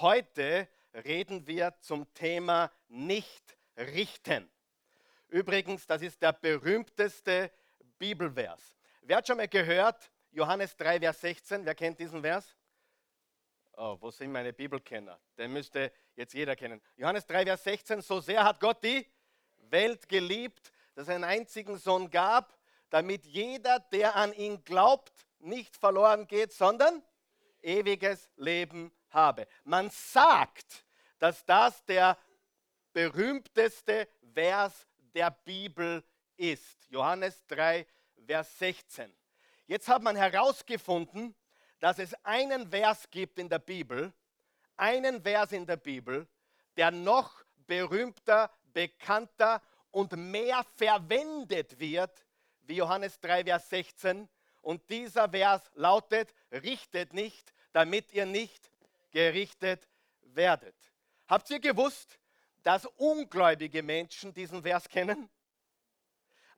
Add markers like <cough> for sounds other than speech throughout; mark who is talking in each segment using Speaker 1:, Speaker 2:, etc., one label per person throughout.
Speaker 1: Heute reden wir zum Thema nicht richten. Übrigens, das ist der berühmteste Bibelvers. Wer hat schon mal gehört, Johannes 3, Vers 16, wer kennt diesen Vers? Oh, wo sind meine Bibelkenner? Den müsste jetzt jeder kennen. Johannes 3, Vers 16, so sehr hat Gott die Welt geliebt, dass er einen einzigen Sohn gab, damit jeder, der an ihn glaubt, nicht verloren geht, sondern ewiges Leben habe. Man sagt, dass das der berühmteste Vers der Bibel ist. Johannes 3, Vers 16. Jetzt hat man herausgefunden, dass es einen Vers gibt in der Bibel, einen Vers in der Bibel, der noch berühmter, bekannter und mehr verwendet wird wie Johannes 3, Vers 16. Und dieser Vers lautet, richtet nicht, damit ihr nicht gerichtet werdet. Habt ihr gewusst, dass ungläubige Menschen diesen Vers kennen?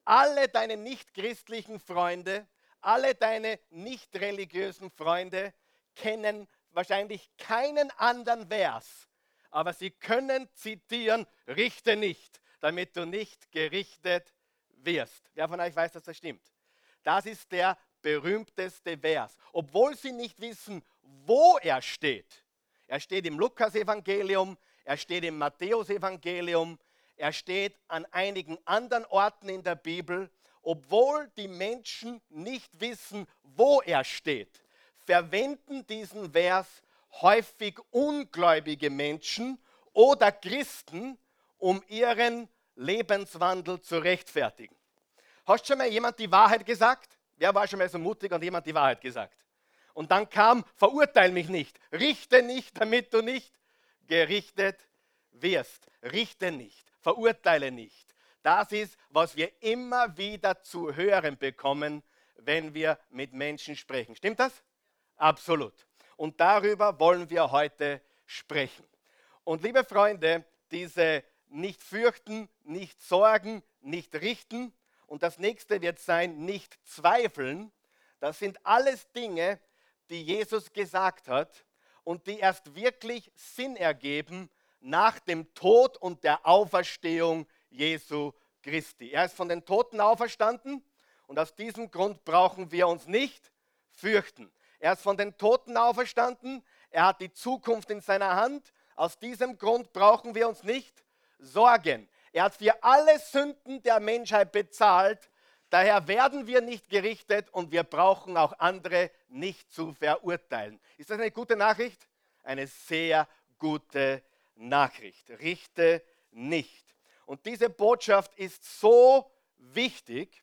Speaker 1: Alle deine nichtchristlichen Freunde, alle deine nicht religiösen Freunde kennen wahrscheinlich keinen anderen Vers, aber sie können zitieren, richte nicht, damit du nicht gerichtet wirst. Wer von euch weiß, dass das stimmt? Das ist der berühmteste Vers, obwohl sie nicht wissen, wo er steht. Er steht im Lukas-Evangelium, er steht im Matthäus-Evangelium, er steht an einigen anderen Orten in der Bibel. Obwohl die Menschen nicht wissen, wo er steht, verwenden diesen Vers häufig ungläubige Menschen oder Christen, um ihren Lebenswandel zu rechtfertigen. Hast schon mal jemand die Wahrheit gesagt? Wer war schon mal so mutig und jemand die Wahrheit gesagt? Und dann kam, verurteil mich nicht, richte nicht, damit du nicht gerichtet wirst. Richte nicht, verurteile nicht. Das ist, was wir immer wieder zu hören bekommen, wenn wir mit Menschen sprechen. Stimmt das? Absolut. Und darüber wollen wir heute sprechen. Und liebe Freunde, diese nicht fürchten, nicht sorgen, nicht richten, und das nächste wird sein, nicht zweifeln. Das sind alles Dinge, die Jesus gesagt hat und die erst wirklich Sinn ergeben nach dem Tod und der Auferstehung Jesu Christi. Er ist von den Toten auferstanden und aus diesem Grund brauchen wir uns nicht fürchten. Er ist von den Toten auferstanden, er hat die Zukunft in seiner Hand. Aus diesem Grund brauchen wir uns nicht sorgen. Er hat für alle Sünden der Menschheit bezahlt. Daher werden wir nicht gerichtet und wir brauchen auch andere nicht zu verurteilen. Ist das eine gute Nachricht? Eine sehr gute Nachricht. Richte nicht. Und diese Botschaft ist so wichtig,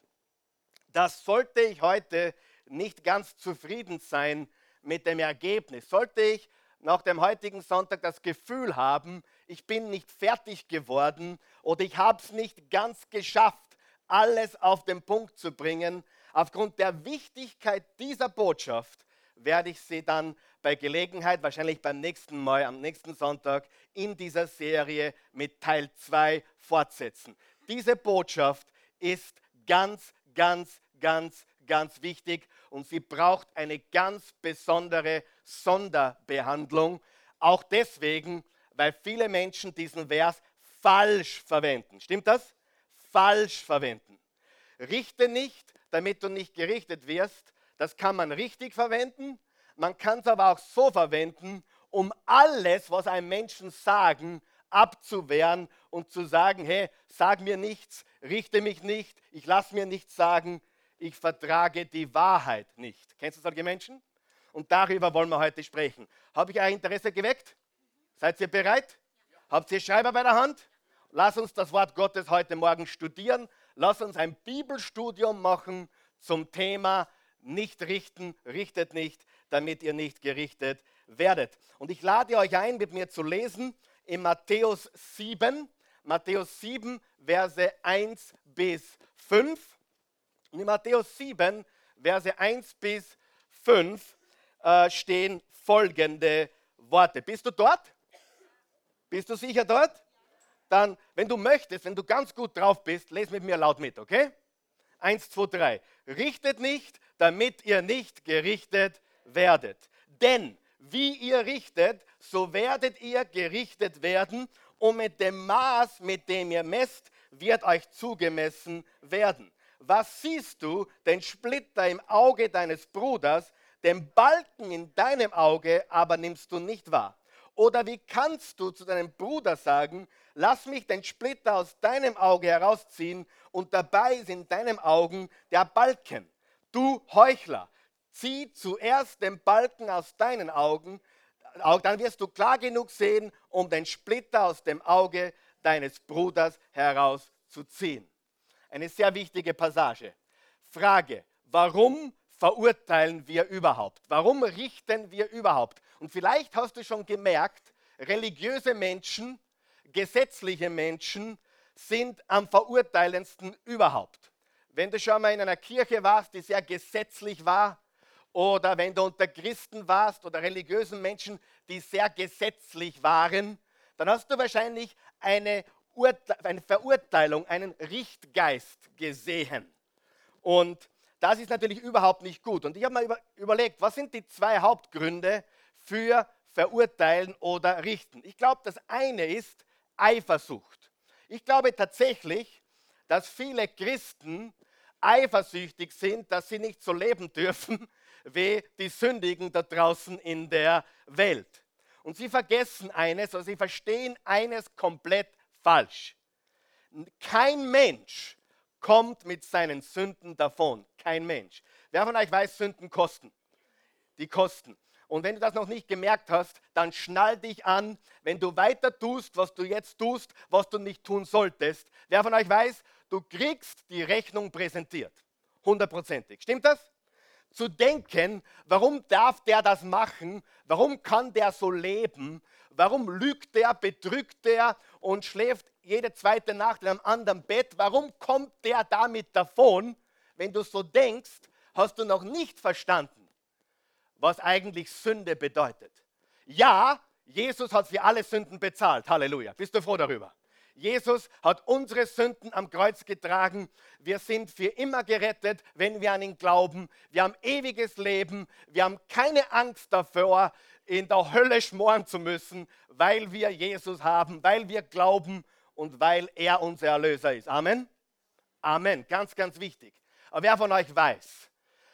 Speaker 1: dass sollte ich heute nicht ganz zufrieden sein mit dem Ergebnis, sollte ich nach dem heutigen Sonntag das Gefühl haben, ich bin nicht fertig geworden oder ich habe es nicht ganz geschafft, alles auf den Punkt zu bringen. Aufgrund der Wichtigkeit dieser Botschaft werde ich sie dann bei Gelegenheit, wahrscheinlich beim nächsten Mal, am nächsten Sonntag, in dieser Serie mit Teil 2 fortsetzen. Diese Botschaft ist ganz, ganz, ganz, ganz wichtig und sie braucht eine ganz besondere Sonderbehandlung. Auch deswegen, weil viele Menschen diesen Vers falsch verwenden. Stimmt das? Falsch verwenden. Richte nicht, damit du nicht gerichtet wirst. Das kann man richtig verwenden. Man kann es aber auch so verwenden, um alles, was einem Menschen sagen, abzuwehren und zu sagen, hey, sag mir nichts, richte mich nicht, ich lasse mir nichts sagen, ich vertrage die Wahrheit nicht. Kennst du solche Menschen? Und darüber wollen wir heute sprechen. Habe ich euer Interesse geweckt? Seid ihr bereit? Habt ihr Schreiber bei der Hand? Lass uns das Wort Gottes heute Morgen studieren. Lass uns ein Bibelstudium machen zum Thema nicht richten, richtet nicht, damit ihr nicht gerichtet werdet. Und ich lade euch ein, mit mir zu lesen in Matthäus 7, Matthäus 7, Verse 1 bis 5. Und in Matthäus 7, Verse 1 bis 5 äh, stehen folgende Worte. Bist du dort? Bist du sicher dort? Dann, wenn du möchtest, wenn du ganz gut drauf bist, lese mit mir laut mit, okay? Eins, zwei, drei. Richtet nicht, damit ihr nicht gerichtet werdet. Denn wie ihr richtet, so werdet ihr gerichtet werden und mit dem Maß, mit dem ihr messt, wird euch zugemessen werden. Was siehst du, den Splitter im Auge deines Bruders, den Balken in deinem Auge, aber nimmst du nicht wahr? Oder wie kannst du zu deinem Bruder sagen, lass mich den Splitter aus deinem Auge herausziehen und dabei ist in deinem Augen der Balken? Du Heuchler, zieh zuerst den Balken aus deinen Augen, dann wirst du klar genug sehen, um den Splitter aus dem Auge deines Bruders herauszuziehen. Eine sehr wichtige Passage. Frage, warum verurteilen wir überhaupt? Warum richten wir überhaupt? Und vielleicht hast du schon gemerkt, religiöse Menschen, gesetzliche Menschen sind am verurteilendsten überhaupt. Wenn du schon mal in einer Kirche warst, die sehr gesetzlich war, oder wenn du unter Christen warst oder religiösen Menschen, die sehr gesetzlich waren, dann hast du wahrscheinlich eine, eine Verurteilung, einen Richtgeist gesehen. Und das ist natürlich überhaupt nicht gut. Und ich habe mal über, überlegt, was sind die zwei Hauptgründe für Verurteilen oder Richten? Ich glaube, das eine ist Eifersucht. Ich glaube tatsächlich, dass viele Christen eifersüchtig sind, dass sie nicht so leben dürfen, <laughs> wie die Sündigen da draußen in der Welt. Und sie vergessen eines, oder sie verstehen eines komplett falsch. Kein Mensch kommt mit seinen Sünden davon. Kein Mensch. Wer von euch weiß, Sünden kosten? Die kosten. Und wenn du das noch nicht gemerkt hast, dann schnall dich an, wenn du weiter tust, was du jetzt tust, was du nicht tun solltest. Wer von euch weiß, du kriegst die Rechnung präsentiert. Hundertprozentig. Stimmt das? zu denken, warum darf der das machen, warum kann der so leben, warum lügt der, betrügt der und schläft jede zweite Nacht in einem anderen Bett, warum kommt der damit davon? Wenn du so denkst, hast du noch nicht verstanden, was eigentlich Sünde bedeutet. Ja, Jesus hat für alle Sünden bezahlt. Halleluja. Bist du froh darüber? Jesus hat unsere Sünden am Kreuz getragen. Wir sind für immer gerettet, wenn wir an ihn glauben. Wir haben ewiges Leben. Wir haben keine Angst davor, in der Hölle schmoren zu müssen, weil wir Jesus haben, weil wir glauben und weil er unser Erlöser ist. Amen. Amen. Ganz, ganz wichtig. Aber wer von euch weiß,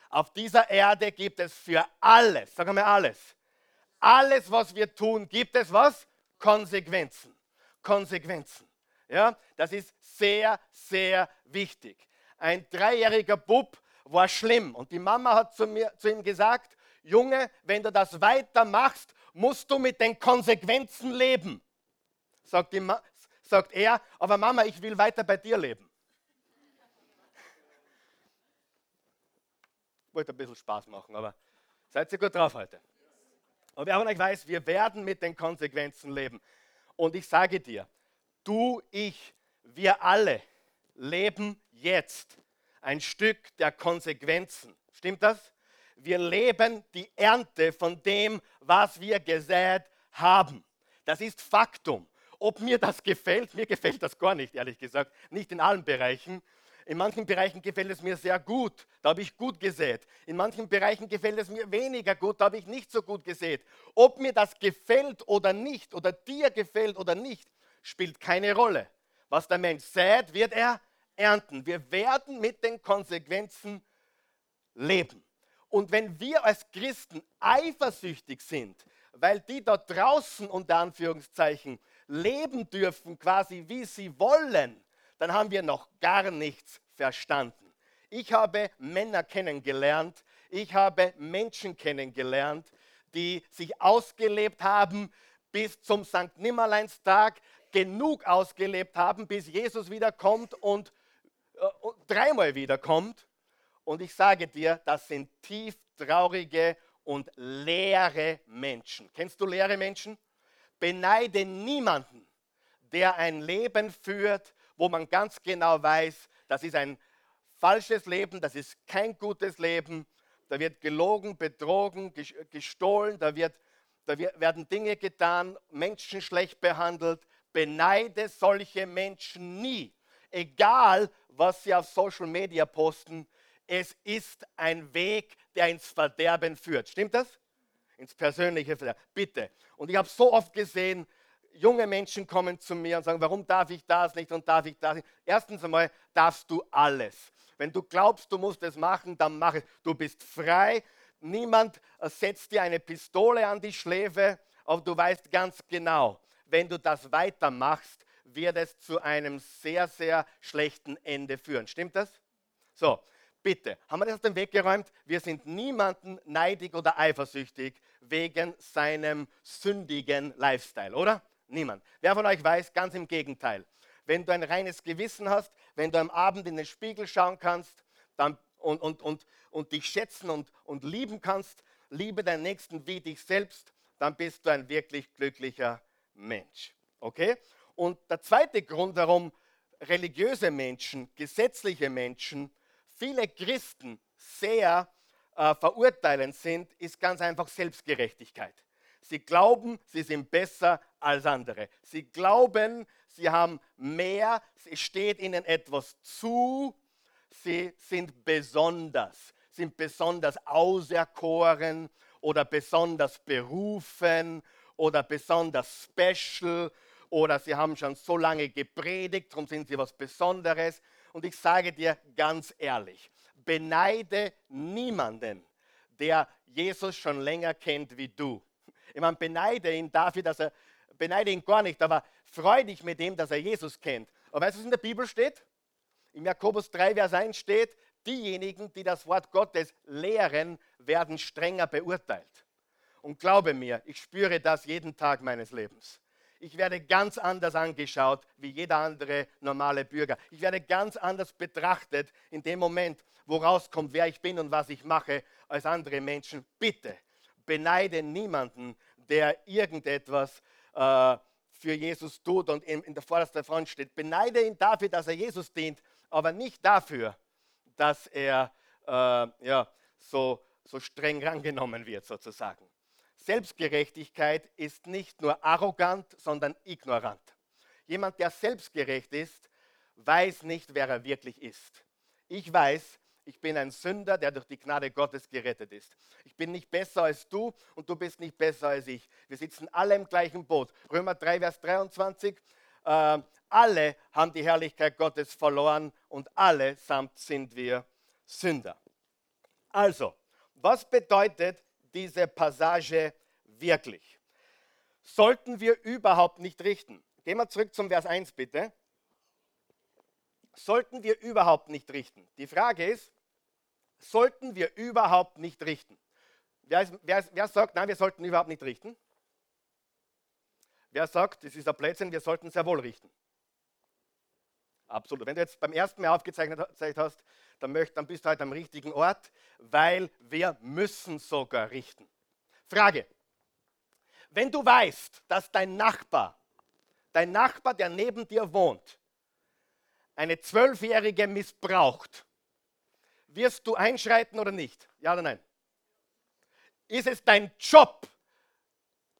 Speaker 1: auf dieser Erde gibt es für alles, sagen wir alles, alles, was wir tun, gibt es was? Konsequenzen. Konsequenzen. Ja, das ist sehr, sehr wichtig. Ein dreijähriger Bub war schlimm und die Mama hat zu, mir, zu ihm gesagt, Junge, wenn du das weitermachst, musst du mit den Konsequenzen leben. Sagt, die, sagt er, aber Mama, ich will weiter bei dir leben. Wollte ein bisschen Spaß machen, aber seid ihr gut drauf heute. Aber wer von euch weiß, wir werden mit den Konsequenzen leben. Und ich sage dir, du, ich, wir alle leben jetzt ein Stück der Konsequenzen. Stimmt das? Wir leben die Ernte von dem, was wir gesät haben. Das ist Faktum. Ob mir das gefällt, mir gefällt das gar nicht, ehrlich gesagt. Nicht in allen Bereichen. In manchen Bereichen gefällt es mir sehr gut, da habe ich gut gesät. In manchen Bereichen gefällt es mir weniger gut, da habe ich nicht so gut gesät. Ob mir das gefällt oder nicht, oder dir gefällt oder nicht, spielt keine Rolle. Was der Mensch sät, wird er ernten. Wir werden mit den Konsequenzen leben. Und wenn wir als Christen eifersüchtig sind, weil die da draußen unter Anführungszeichen leben dürfen, quasi wie sie wollen, dann haben wir noch gar nichts verstanden. Ich habe Männer kennengelernt, ich habe Menschen kennengelernt, die sich ausgelebt haben bis zum St. Nimmerleinstag, genug ausgelebt haben, bis Jesus wiederkommt und, äh, dreimal wiederkommt. Und ich sage dir, das sind tief traurige und leere Menschen. Kennst du leere Menschen? Beneide niemanden, der ein Leben führt, wo man ganz genau weiß, das ist ein falsches Leben, das ist kein gutes Leben. Da wird gelogen, betrogen, gestohlen, da, wird, da werden Dinge getan, Menschen schlecht behandelt, beneide solche Menschen nie. Egal, was sie auf Social Media posten, es ist ein Weg, der ins Verderben führt. Stimmt das? ins Persönliche. Bitte. Und ich habe so oft gesehen, junge Menschen kommen zu mir und sagen, warum darf ich das nicht und darf ich das nicht? Erstens einmal darfst du alles. Wenn du glaubst, du musst es machen, dann mach es. Du bist frei. Niemand setzt dir eine Pistole an die Schläfe, aber du weißt ganz genau, wenn du das weitermachst, wird es zu einem sehr, sehr schlechten Ende führen. Stimmt das? So, bitte, haben wir das aus dem Weg geräumt? Wir sind niemanden neidig oder eifersüchtig wegen seinem sündigen Lifestyle, oder? Niemand. Wer von euch weiß, ganz im Gegenteil. Wenn du ein reines Gewissen hast, wenn du am Abend in den Spiegel schauen kannst dann, und, und, und, und dich schätzen und, und lieben kannst, liebe deinen Nächsten wie dich selbst, dann bist du ein wirklich glücklicher Mensch. Okay? Und der zweite Grund, warum religiöse Menschen, gesetzliche Menschen, viele Christen sehr äh, verurteilend sind, ist ganz einfach Selbstgerechtigkeit. Sie glauben, sie sind besser als andere. Sie glauben, sie haben mehr, es steht ihnen etwas zu, sie sind besonders, sind besonders auserkoren oder besonders berufen oder besonders special oder sie haben schon so lange gepredigt, darum sind sie was Besonderes. Und ich sage dir ganz ehrlich, beneide niemanden, der Jesus schon länger kennt wie du. Ich meine, beneide ihn dafür, dass er, beneide ihn gar nicht, aber freu dich mit dem, dass er Jesus kennt. Aber weißt du, was in der Bibel steht? Im Jakobus 3, Vers 1 steht, diejenigen, die das Wort Gottes lehren, werden strenger beurteilt. Und glaube mir, ich spüre das jeden Tag meines Lebens. Ich werde ganz anders angeschaut wie jeder andere normale Bürger. Ich werde ganz anders betrachtet in dem Moment, wo rauskommt, wer ich bin und was ich mache, als andere Menschen. Bitte beneide niemanden, der irgendetwas äh, für Jesus tut und in, der vordersten Front steht. Beneide ihn dafür, dass er Jesus dient, aber nicht dafür, dass er äh, ja, so, so streng rangenommen wird, sozusagen. Selbstgerechtigkeit ist nicht nur arrogant, sondern ignorant. Jemand, der selbstgerecht ist, weiß nicht, wer er wirklich ist. Ich weiß, ich bin ein Sünder, der durch die Gnade Gottes gerettet ist. Ich bin nicht besser als du und du bist nicht besser als ich. Wir sitzen alle im gleichen Boot. Römer 3, Vers 23. Äh, alle haben die Herrlichkeit Gottes verloren und alle samt sind wir Sünder. Also, was bedeutet diese Passage wirklich? Sollten wir überhaupt nicht richten? Gehen wir zurück zum Vers 1 bitte. Sollten wir überhaupt nicht richten? Die Frage ist, sollten wir überhaupt nicht richten? Wer, wer, wer sagt, nein, wir sollten überhaupt nicht richten? Wer sagt, das ist ein Blödsinn, wir sollten sehr wohl richten? Absolut. Wenn du jetzt beim ersten Mal aufgezeichnet hast, dann, möcht, dann bist du halt am richtigen Ort, weil wir müssen sogar richten. Frage. Wenn du weißt, dass dein Nachbar, dein Nachbar, der neben dir wohnt, eine Zwölfjährige missbraucht, wirst du einschreiten oder nicht? Ja oder nein? Ist es dein Job,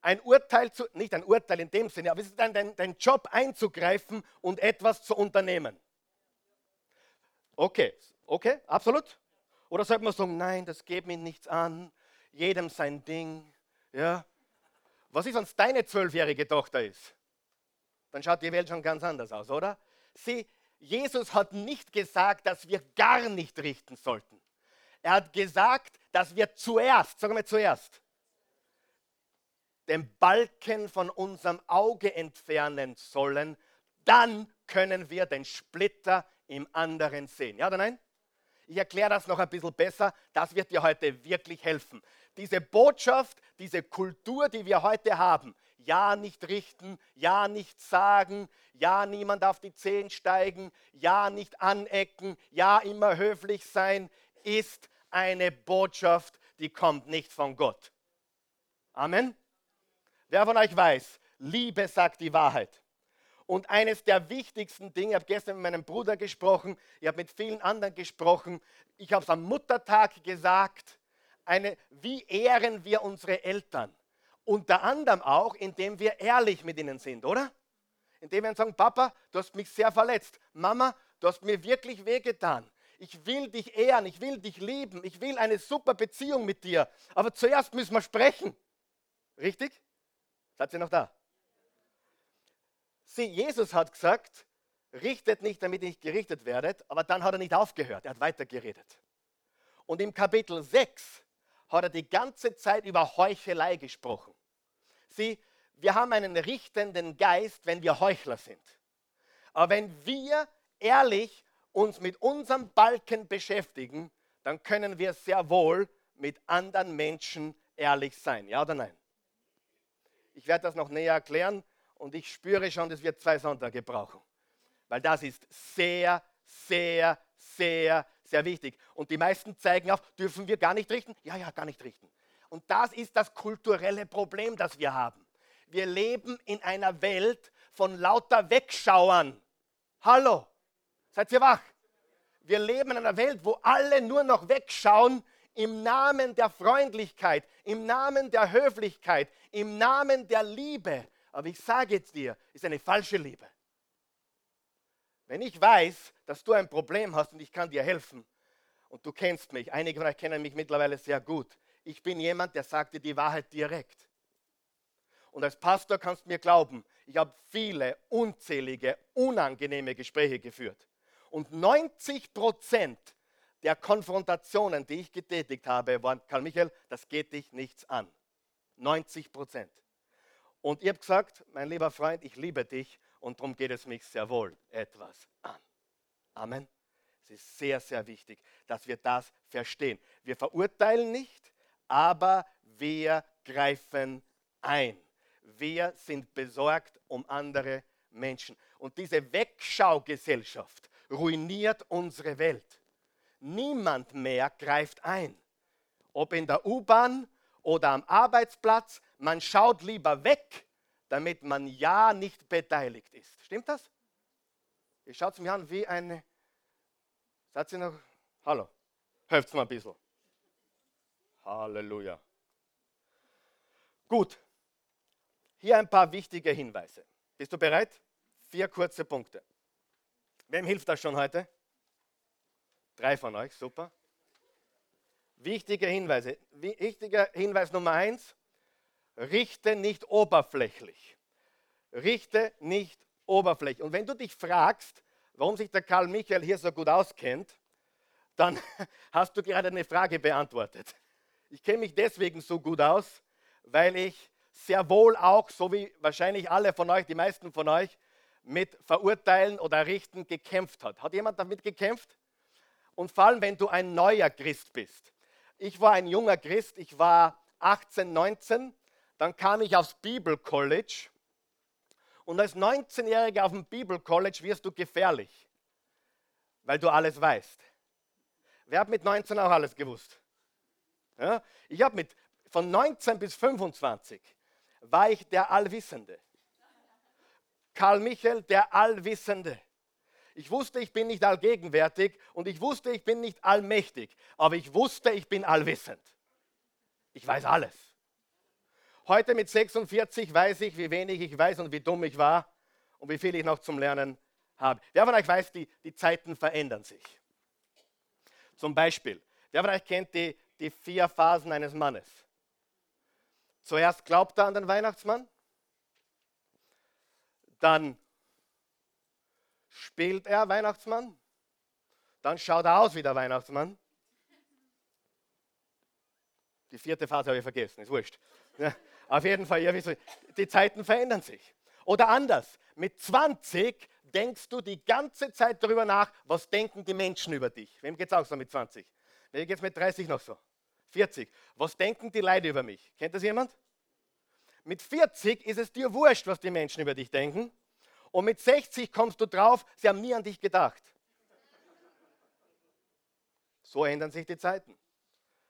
Speaker 1: ein Urteil zu, nicht ein Urteil in dem Sinne, aber ist es dein, dein, dein Job einzugreifen und etwas zu unternehmen? Okay, okay, absolut. Oder sollte man sagen, nein, das geht mir nichts an, jedem sein Ding. Ja. Was ist, wenn es deine zwölfjährige Tochter ist? Dann schaut die Welt schon ganz anders aus, oder? Sie, Jesus hat nicht gesagt, dass wir gar nicht richten sollten. Er hat gesagt, dass wir zuerst, sagen wir zuerst, den Balken von unserem Auge entfernen sollen, dann können wir den Splitter im anderen sehen. Ja oder nein? Ich erkläre das noch ein bisschen besser. Das wird dir heute wirklich helfen. Diese Botschaft, diese Kultur, die wir heute haben, ja nicht richten, ja nicht sagen, ja niemand auf die Zehen steigen, ja nicht anecken, ja immer höflich sein, ist eine Botschaft, die kommt nicht von Gott. Amen. Wer von euch weiß, Liebe sagt die Wahrheit. Und eines der wichtigsten Dinge, ich habe gestern mit meinem Bruder gesprochen, ich habe mit vielen anderen gesprochen, ich habe es am Muttertag gesagt, eine, wie ehren wir unsere Eltern? Unter anderem auch, indem wir ehrlich mit ihnen sind, oder? Indem wir sagen, Papa, du hast mich sehr verletzt. Mama, du hast mir wirklich wehgetan. Ich will dich ehren, ich will dich lieben, ich will eine super Beziehung mit dir. Aber zuerst müssen wir sprechen. Richtig? Seid ihr noch da? Sieh, Jesus hat gesagt, richtet nicht, damit ihr nicht gerichtet werdet, aber dann hat er nicht aufgehört, er hat weiter geredet. Und im Kapitel 6 hat er die ganze Zeit über Heuchelei gesprochen. Sieh, wir haben einen richtenden Geist, wenn wir Heuchler sind. Aber wenn wir ehrlich uns mit unserem Balken beschäftigen, dann können wir sehr wohl mit anderen Menschen ehrlich sein. Ja oder nein? Ich werde das noch näher erklären und ich spüre schon, dass wir zwei Sonntage brauchen. Weil das ist sehr, sehr, sehr, sehr wichtig. Und die meisten zeigen auf, dürfen wir gar nicht richten? Ja, ja, gar nicht richten. Und das ist das kulturelle Problem, das wir haben. Wir leben in einer Welt von lauter Wegschauern. Hallo, seid ihr wach? Wir leben in einer Welt, wo alle nur noch wegschauen im Namen der Freundlichkeit, im Namen der Höflichkeit, im Namen der Liebe. Aber ich sage jetzt dir, ist eine falsche Liebe. Wenn ich weiß, dass du ein Problem hast und ich kann dir helfen, und du kennst mich, einige von euch kennen mich mittlerweile sehr gut, ich bin jemand, der sagt dir die Wahrheit direkt. Und als Pastor kannst du mir glauben, ich habe viele unzählige, unangenehme Gespräche geführt. Und 90 Prozent der Konfrontationen, die ich getätigt habe, waren, Karl Michael, das geht dich nichts an. 90 Prozent. Und ich habe gesagt, mein lieber Freund, ich liebe dich und darum geht es mich sehr wohl etwas an. Amen. Es ist sehr, sehr wichtig, dass wir das verstehen. Wir verurteilen nicht, aber wir greifen ein. Wir sind besorgt um andere Menschen. Und diese Wegschaugesellschaft ruiniert unsere Welt. Niemand mehr greift ein. Ob in der U-Bahn oder am Arbeitsplatz, man schaut lieber weg, damit man ja nicht beteiligt ist. Stimmt das? Ihr schaut mir an wie eine. Seid ihr noch? Hallo. Helft mal ein bisschen. Halleluja. Gut. Hier ein paar wichtige Hinweise. Bist du bereit? Vier kurze Punkte. Wem hilft das schon heute? Drei von euch, super. Wichtige Hinweise. Wichtiger Hinweis Nummer eins: Richte nicht oberflächlich. Richte nicht oberflächlich. Und wenn du dich fragst, warum sich der Karl Michael hier so gut auskennt, dann <laughs> hast du gerade eine Frage beantwortet. Ich kenne mich deswegen so gut aus, weil ich sehr wohl auch, so wie wahrscheinlich alle von euch, die meisten von euch, mit Verurteilen oder Richten gekämpft hat. Hat jemand damit gekämpft? Und vor allem, wenn du ein neuer Christ bist. Ich war ein junger Christ, ich war 18, 19, dann kam ich aufs Bible College und als 19-Jähriger auf dem Bible College wirst du gefährlich, weil du alles weißt. Wer hat mit 19 auch alles gewusst? Ja? Ich habe mit von 19 bis 25 war ich der Allwissende. Karl Michael, der Allwissende. Ich wusste, ich bin nicht allgegenwärtig und ich wusste, ich bin nicht allmächtig, aber ich wusste, ich bin allwissend. Ich weiß alles. Heute mit 46 weiß ich, wie wenig ich weiß und wie dumm ich war und wie viel ich noch zum Lernen habe. Wer von euch weiß, die, die Zeiten verändern sich. Zum Beispiel, wer von euch kennt die, die vier Phasen eines Mannes? Zuerst glaubt er an den Weihnachtsmann, dann spielt er Weihnachtsmann, dann schaut er aus wie der Weihnachtsmann. Die vierte Phase habe ich vergessen, ist wurscht. Ja, auf jeden Fall, ja, die Zeiten verändern sich. Oder anders, mit 20 denkst du die ganze Zeit darüber nach, was denken die Menschen über dich. Wem geht es auch so mit 20? Wem geht es mit 30 noch so? 40. Was denken die Leute über mich? Kennt das jemand? Mit 40 ist es dir wurscht, was die Menschen über dich denken. Und mit 60 kommst du drauf, sie haben nie an dich gedacht. So ändern sich die Zeiten.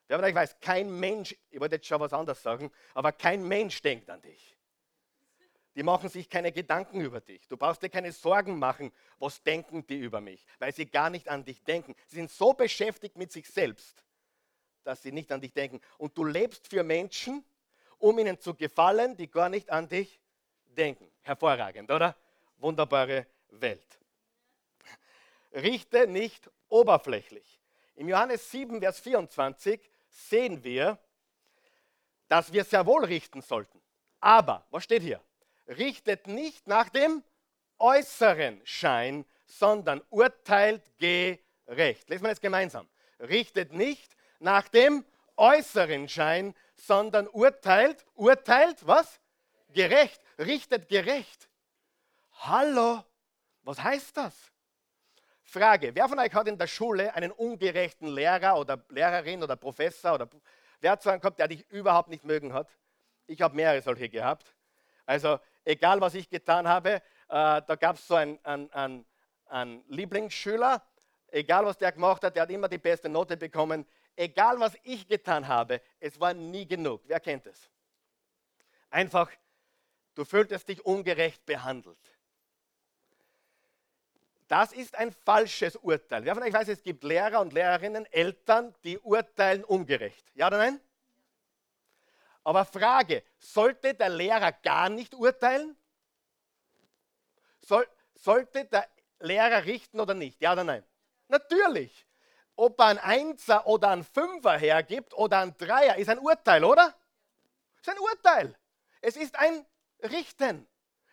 Speaker 1: Wer von euch weiß, kein Mensch, ich wollte jetzt schon was anderes sagen, aber kein Mensch denkt an dich. Die machen sich keine Gedanken über dich. Du brauchst dir keine Sorgen machen, was denken die über mich, weil sie gar nicht an dich denken. Sie sind so beschäftigt mit sich selbst, dass sie nicht an dich denken. Und du lebst für Menschen, um ihnen zu gefallen, die gar nicht an dich denken. Hervorragend, oder? Wunderbare Welt. Richte nicht oberflächlich. Im Johannes 7, Vers 24 sehen wir, dass wir sehr wohl richten sollten. Aber, was steht hier? Richtet nicht nach dem äußeren Schein, sondern urteilt gerecht. Lesen wir das gemeinsam. Richtet nicht nach dem äußeren Schein, sondern urteilt, urteilt, was? Gerecht, richtet gerecht. Hallo, was heißt das? Frage, wer von euch hat in der Schule einen ungerechten Lehrer oder Lehrerin oder Professor oder wer zu einem kommt, der dich überhaupt nicht mögen hat? Ich habe mehrere solche gehabt. Also egal, was ich getan habe, äh, da gab es so einen, einen, einen Lieblingsschüler, egal was der gemacht hat, der hat immer die beste Note bekommen. Egal was ich getan habe, es war nie genug. Wer kennt es? Einfach, du fühltest dich ungerecht behandelt. Das ist ein falsches Urteil. Wer von euch weiß, es gibt Lehrer und Lehrerinnen, Eltern, die urteilen ungerecht. Ja oder nein? Aber Frage, sollte der Lehrer gar nicht urteilen? Soll, sollte der Lehrer richten oder nicht? Ja oder nein? Natürlich. Ob er ein Einser oder ein Fünfer hergibt oder ein Dreier, ist ein Urteil, oder? Ist ein Urteil. Es ist ein Richten.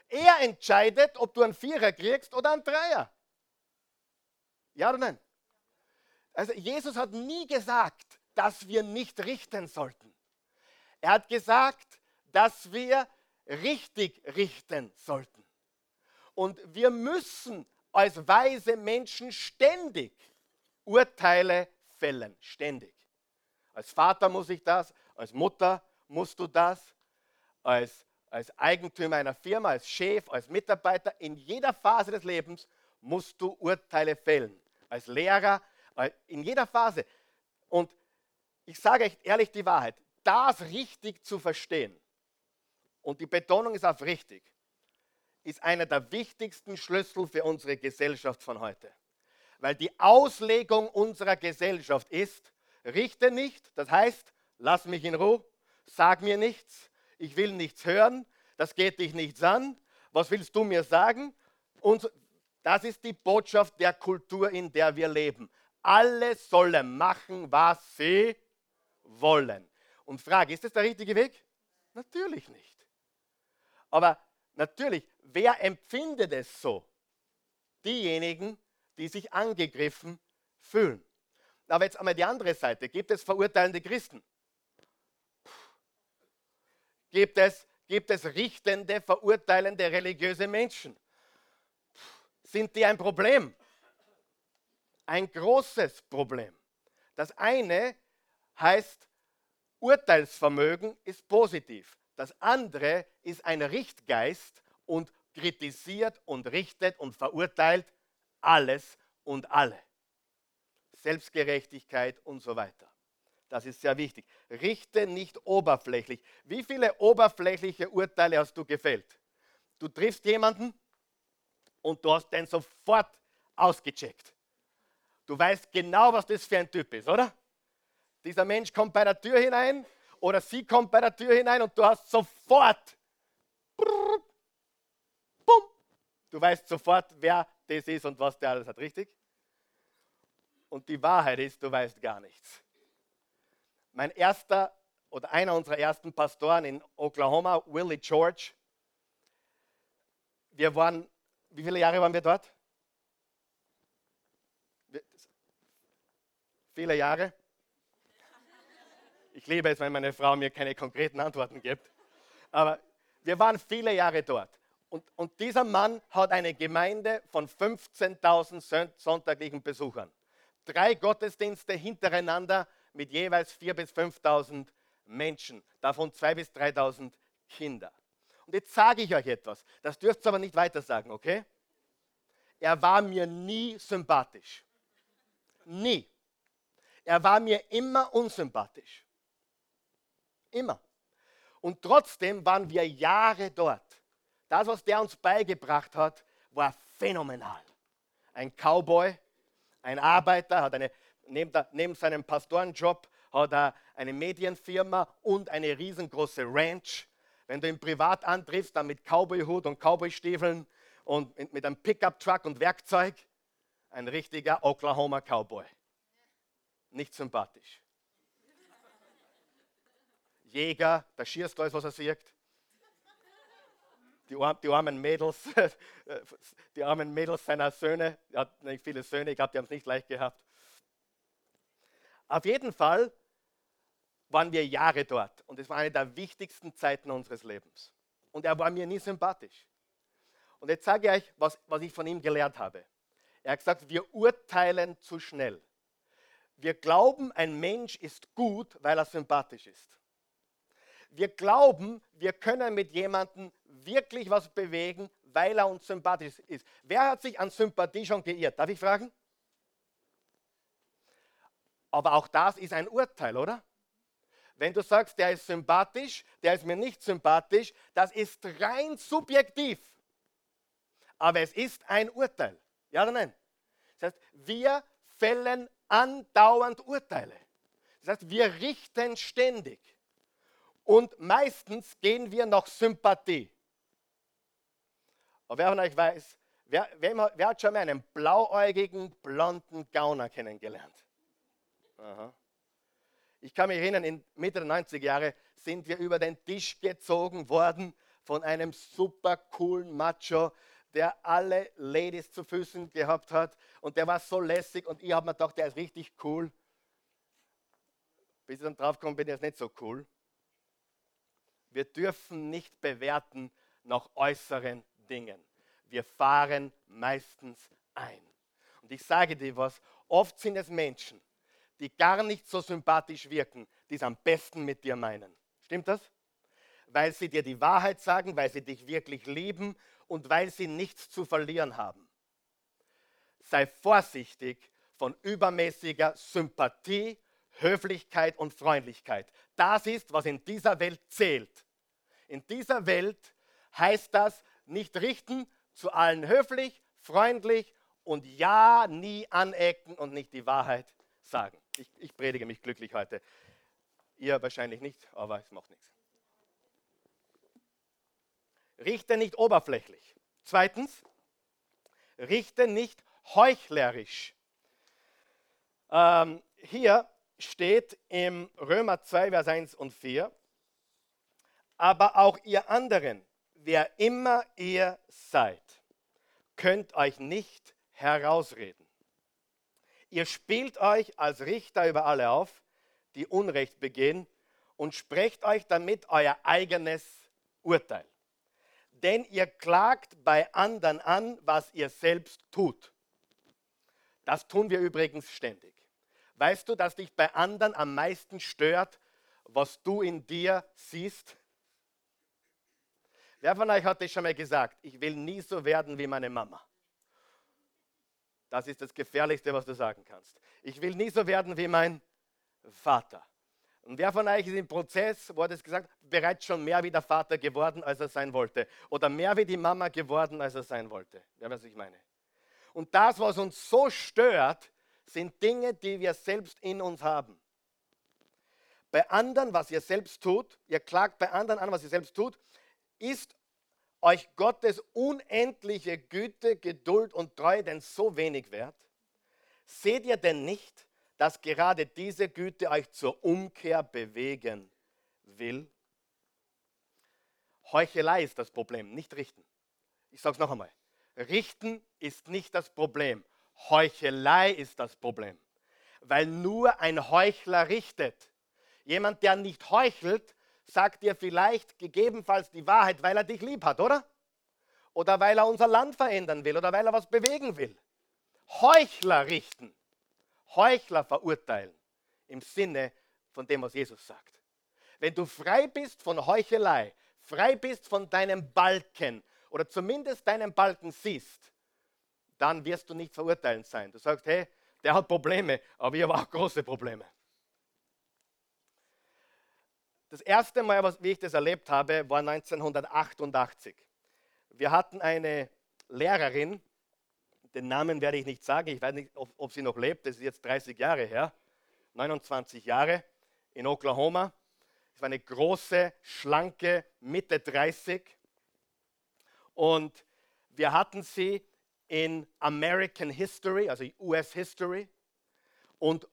Speaker 1: Er entscheidet, ob du einen Vierer kriegst oder einen Dreier. Ja oder nein? Also Jesus hat nie gesagt, dass wir nicht richten sollten. Er hat gesagt, dass wir richtig richten sollten. Und wir müssen als weise Menschen ständig Urteile fällen. Ständig. Als Vater muss ich das, als Mutter musst du das, als, als Eigentümer einer Firma, als Chef, als Mitarbeiter, in jeder Phase des Lebens musst du Urteile fällen als Lehrer, in jeder Phase. Und ich sage euch ehrlich die Wahrheit, das richtig zu verstehen, und die Betonung ist auf richtig, ist einer der wichtigsten Schlüssel für unsere Gesellschaft von heute. Weil die Auslegung unserer Gesellschaft ist, richte nicht, das heißt, lass mich in Ruhe, sag mir nichts, ich will nichts hören, das geht dich nichts an, was willst du mir sagen? Und das ist die Botschaft der Kultur, in der wir leben. Alle sollen machen, was sie wollen. Und Frage, ist das der richtige Weg? Natürlich nicht. Aber natürlich, wer empfindet es so? Diejenigen, die sich angegriffen fühlen. Aber jetzt einmal die andere Seite. Gibt es verurteilende Christen? Gibt es, gibt es richtende, verurteilende religiöse Menschen? sind die ein Problem. Ein großes Problem. Das eine heißt, Urteilsvermögen ist positiv. Das andere ist ein Richtgeist und kritisiert und richtet und verurteilt alles und alle. Selbstgerechtigkeit und so weiter. Das ist sehr wichtig. Richte nicht oberflächlich. Wie viele oberflächliche Urteile hast du gefällt? Du triffst jemanden und du hast den sofort ausgecheckt. Du weißt genau, was das für ein Typ ist, oder? Dieser Mensch kommt bei der Tür hinein oder sie kommt bei der Tür hinein und du hast sofort, brrr, du weißt sofort, wer das ist und was der alles hat, richtig? Und die Wahrheit ist, du weißt gar nichts. Mein erster oder einer unserer ersten Pastoren in Oklahoma, Willie George, wir waren wie viele Jahre waren wir dort? Viele Jahre? Ich liebe es, wenn meine Frau mir keine konkreten Antworten gibt. Aber wir waren viele Jahre dort. Und, und dieser Mann hat eine Gemeinde von 15.000 sonntaglichen Besuchern. Drei Gottesdienste hintereinander mit jeweils 4.000 bis 5.000 Menschen, davon 2.000 bis 3.000 Kinder. Und jetzt sage ich euch etwas. Das dürft ihr aber nicht weiter sagen, okay? Er war mir nie sympathisch. Nie. Er war mir immer unsympathisch. Immer. Und trotzdem waren wir Jahre dort. Das, was der uns beigebracht hat, war phänomenal. Ein Cowboy, ein Arbeiter, hat eine, neben, der, neben seinem Pastorenjob hat er eine Medienfirma und eine riesengroße Ranch wenn du ihn privat antriffst, dann mit Cowboyhut und Cowboystiefeln und mit einem Pickup-Truck und Werkzeug, ein richtiger Oklahoma Cowboy. Nicht sympathisch. Jäger, da schierst du alles, was er sieht. Die, die armen Mädels, <laughs> die armen Mädels seiner Söhne, er hat nicht viele Söhne, ich glaube, die haben es nicht leicht gehabt. Auf jeden Fall waren wir Jahre dort und es war eine der wichtigsten Zeiten unseres Lebens. Und er war mir nie sympathisch. Und jetzt sage ich euch, was, was ich von ihm gelernt habe. Er hat gesagt, wir urteilen zu schnell. Wir glauben, ein Mensch ist gut, weil er sympathisch ist. Wir glauben, wir können mit jemandem wirklich was bewegen, weil er uns sympathisch ist. Wer hat sich an Sympathie schon geirrt? Darf ich fragen? Aber auch das ist ein Urteil, oder? Wenn du sagst, der ist sympathisch, der ist mir nicht sympathisch, das ist rein subjektiv. Aber es ist ein Urteil. Ja oder nein? Das heißt, wir fällen andauernd Urteile. Das heißt, wir richten ständig. Und meistens gehen wir nach Sympathie. Aber wer von euch weiß, wer, wer, wer hat schon mal einen blauäugigen, blonden Gauner kennengelernt? Aha. Ich kann mich erinnern, in Mitte der 90er Jahre sind wir über den Tisch gezogen worden von einem super coolen Macho, der alle Ladies zu Füßen gehabt hat und der war so lässig und ich habe mir gedacht, der ist richtig cool. Bis ich dann drauf komme, bin ich jetzt nicht so cool. Wir dürfen nicht bewerten nach äußeren Dingen. Wir fahren meistens ein. Und ich sage dir was, oft sind es Menschen, die gar nicht so sympathisch wirken, die es am besten mit dir meinen. Stimmt das? Weil sie dir die Wahrheit sagen, weil sie dich wirklich lieben und weil sie nichts zu verlieren haben. Sei vorsichtig von übermäßiger Sympathie, Höflichkeit und Freundlichkeit. Das ist, was in dieser Welt zählt. In dieser Welt heißt das nicht richten, zu allen höflich, freundlich und ja, nie anecken und nicht die Wahrheit sagen. Ich, ich predige mich glücklich heute. Ihr wahrscheinlich nicht, aber es macht nichts. Richte nicht oberflächlich. Zweitens, richte nicht heuchlerisch. Ähm, hier steht im Römer 2, Vers 1 und 4, aber auch ihr anderen, wer immer ihr seid, könnt euch nicht herausreden. Ihr spielt euch als Richter über alle auf, die Unrecht begehen, und sprecht euch damit euer eigenes Urteil. Denn ihr klagt bei anderen an, was ihr selbst tut. Das tun wir übrigens ständig. Weißt du, dass dich bei anderen am meisten stört, was du in dir siehst? Wer von euch hat das schon mal gesagt? Ich will nie so werden wie meine Mama. Das ist das Gefährlichste, was du sagen kannst. Ich will nie so werden wie mein Vater. Und wer von euch ist im Prozess, wo hat es gesagt, bereits schon mehr wie der Vater geworden, als er sein wollte? Oder mehr wie die Mama geworden, als er sein wollte? Wer weiß, was ich meine? Und das, was uns so stört, sind Dinge, die wir selbst in uns haben. Bei anderen, was ihr selbst tut, ihr klagt bei anderen an, was ihr selbst tut, ist euch Gottes unendliche Güte, Geduld und Treue denn so wenig wert? Seht ihr denn nicht, dass gerade diese Güte euch zur Umkehr bewegen will? Heuchelei ist das Problem, nicht richten. Ich sage es noch einmal. Richten ist nicht das Problem. Heuchelei ist das Problem. Weil nur ein Heuchler richtet. Jemand, der nicht heuchelt, sagt dir vielleicht gegebenenfalls die Wahrheit, weil er dich lieb hat, oder? Oder weil er unser Land verändern will oder weil er was bewegen will. Heuchler richten, Heuchler verurteilen im Sinne von dem, was Jesus sagt. Wenn du frei bist von Heuchelei, frei bist von deinem Balken oder zumindest deinen Balken siehst, dann wirst du nicht verurteilend sein. Du sagst, hey, der hat Probleme, aber ich habe auch große Probleme. Das erste Mal, wie ich das erlebt habe, war 1988. Wir hatten eine Lehrerin, den Namen werde ich nicht sagen, ich weiß nicht, ob, ob sie noch lebt, das ist jetzt 30 Jahre her, 29 Jahre in Oklahoma. Es war eine große, schlanke, Mitte 30. Und wir hatten sie in American History, also US History und,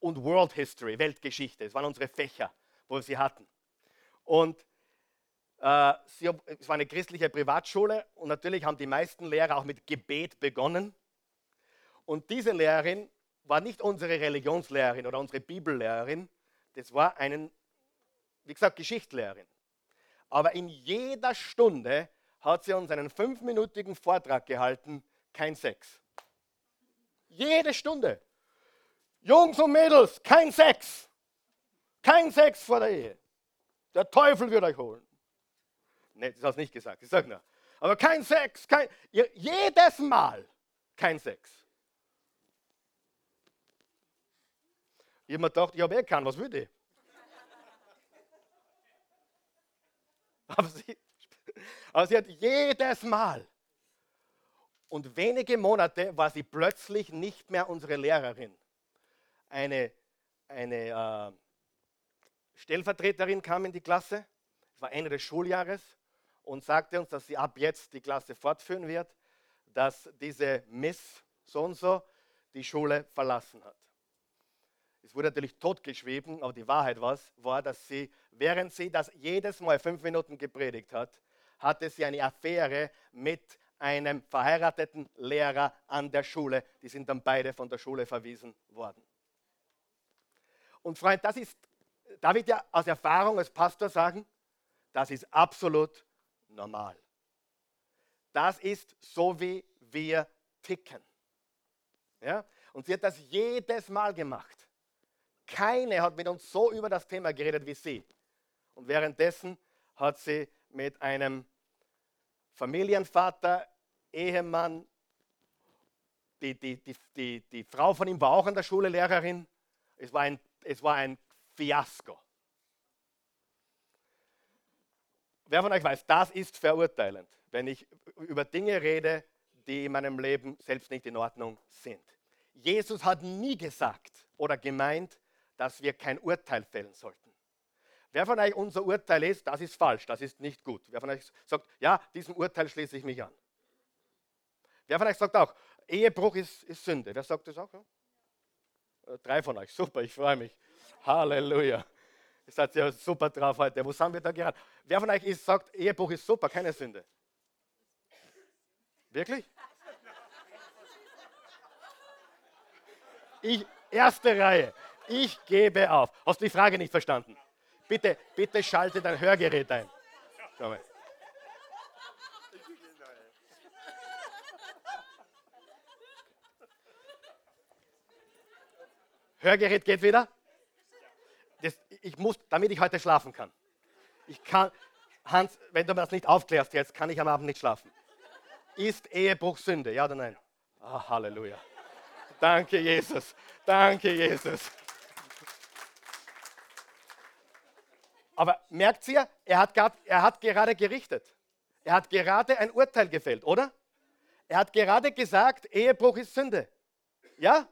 Speaker 1: und World History, Weltgeschichte. Das waren unsere Fächer wo sie hatten. Und Äh, es war eine christliche Privatschule und natürlich haben die meisten Lehrer auch mit Gebet begonnen. Und diese Lehrerin war nicht unsere Religionslehrerin oder unsere Bibellehrerin, das war eine, wie gesagt, Geschichtslehrerin. Aber in jeder Stunde hat sie uns einen fünfminütigen Vortrag gehalten, kein Sex. Jede Stunde. Jungs und Mädels, kein Sex. Kein Sex vor der Ehe. Der Teufel wird euch holen. Nee, das hast du nicht gesagt, ich sag nur. Aber kein Sex, kein, jedes Mal kein Sex. Mir gedacht, ich habe eh keinen, was will ich? Aber sie, aber sie hat jedes Mal. Und wenige Monate war sie plötzlich nicht mehr unsere Lehrerin. Eine, eine äh, Stellvertreterin kam in die Klasse, es war Ende des Schuljahres, und sagte uns, dass sie ab jetzt die Klasse fortführen wird, dass diese Miss so und so die Schule verlassen hat. Es wurde natürlich totgeschrieben, aber die Wahrheit war, dass sie, während sie das jedes Mal fünf Minuten gepredigt hat, hatte sie eine Affäre mit einem verheirateten Lehrer an der Schule. Die sind dann beide von der Schule verwiesen worden. Und Freund, das ist, darf ich dir aus Erfahrung als Pastor sagen, das ist absolut normal. Das ist so, wie wir ticken. Ja? Und sie hat das jedes Mal gemacht. Keine hat mit uns so über das Thema geredet wie sie. Und währenddessen hat sie mit einem Familienvater, Ehemann, die, die, die, die, Frau von ihm war auch an der Schule Lehrerin. Es war ein, es war ein Fiasko. Wer von euch weiß, das ist verurteilend, wenn ich über Dinge rede, die in meinem Leben selbst nicht in Ordnung sind. Jesus hat nie gesagt oder gemeint, dass wir kein Urteil fällen sollten. Wer von euch unser Urteil ist, das ist falsch, das ist nicht gut. Wer von euch sagt, ja, diesem Urteil schließe ich mich an. Wer von euch sagt auch, Ehebruch ist, ist Sünde. Wer sagt das auch? Äh, drei von euch, super, ich freue mich. Halleluja. Ihr seid ja super drauf heute. Wo sind wir da gerade? Wer von euch ist, sagt, Ehebruch ist super, keine Sünde? Wirklich? Ich, erste Reihe. Ich gebe auf. Hast du die Frage nicht verstanden? Bitte, bitte schalte dein Hörgerät ein. Schau. Hörgerät geht wieder? Ich muss, damit ich heute schlafen kann. Ich kann, Hans, wenn du mir das nicht aufklärst jetzt, kann ich am Abend nicht schlafen. Ist Ehebruch Sünde, ja oder nein? Oh, Halleluja. Danke, Jesus. Danke, Jesus. Aber merkt ihr, er hat, grad, er hat gerade gerichtet. Er hat gerade ein Urteil gefällt, oder? Er hat gerade gesagt, Ehebruch ist Sünde. Ja?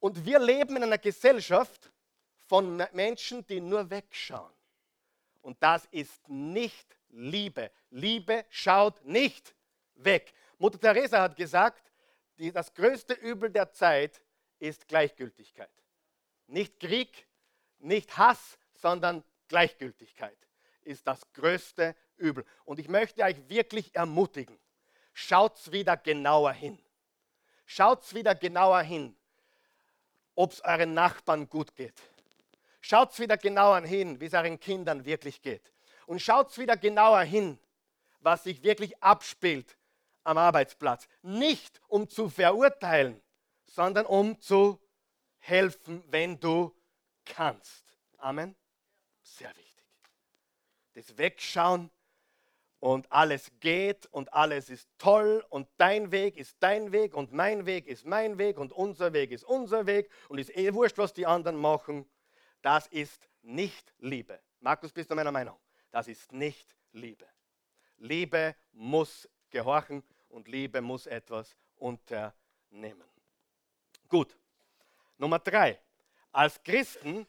Speaker 1: Und wir leben in einer Gesellschaft, von Menschen, die nur wegschauen. Und das ist nicht Liebe. Liebe schaut nicht weg. Mutter Teresa hat gesagt, die, das größte Übel der Zeit ist Gleichgültigkeit. Nicht Krieg, nicht Hass, sondern Gleichgültigkeit ist das größte Übel. Und ich möchte euch wirklich ermutigen, schaut wieder genauer hin. Schaut wieder genauer hin, ob es euren Nachbarn gut geht Schaut wieder genauer hin, wie es euren Kindern wirklich geht. Und schaut wieder genauer hin, was sich wirklich abspielt am Arbeitsplatz. Nicht um zu verurteilen, sondern um zu helfen, wenn du kannst. Amen. Sehr wichtig. Das Wegschauen und alles geht und alles ist toll und dein Weg ist dein Weg und mein Weg ist mein Weg und unser Weg ist unser Weg und ist eh wurscht, was die anderen machen. Das ist nicht Liebe. Markus, bist du meiner Meinung? Das ist nicht Liebe. Liebe muss gehorchen und Liebe muss etwas unternehmen. Gut. Nummer drei. Als Christen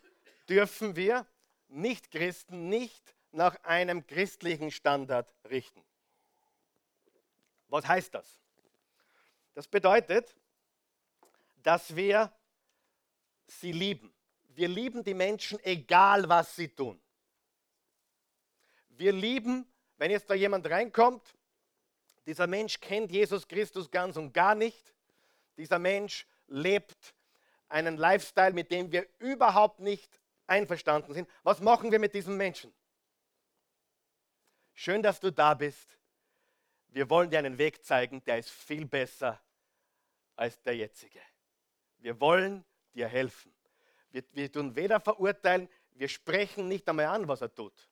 Speaker 1: dürfen wir Nicht-Christen nicht nach einem christlichen Standard richten. Was heißt das? Das bedeutet, dass wir sie lieben wir lieben die Menschen, egal was sie tun. Wir lieben, wenn jetzt da jemand reinkommt, dieser Mensch kennt Jesus Christus ganz und gar nicht. Dieser Mensch lebt einen Lifestyle, mit dem wir überhaupt nicht einverstanden sind. Was machen wir mit diesem Menschen? Schön, dass du da bist. Wir wollen dir einen Weg zeigen, der ist viel besser als der jetzige. Wir wollen dir helfen. Wir, wir tun weder verurteilen, wir sprechen nicht einmal an, was er tut.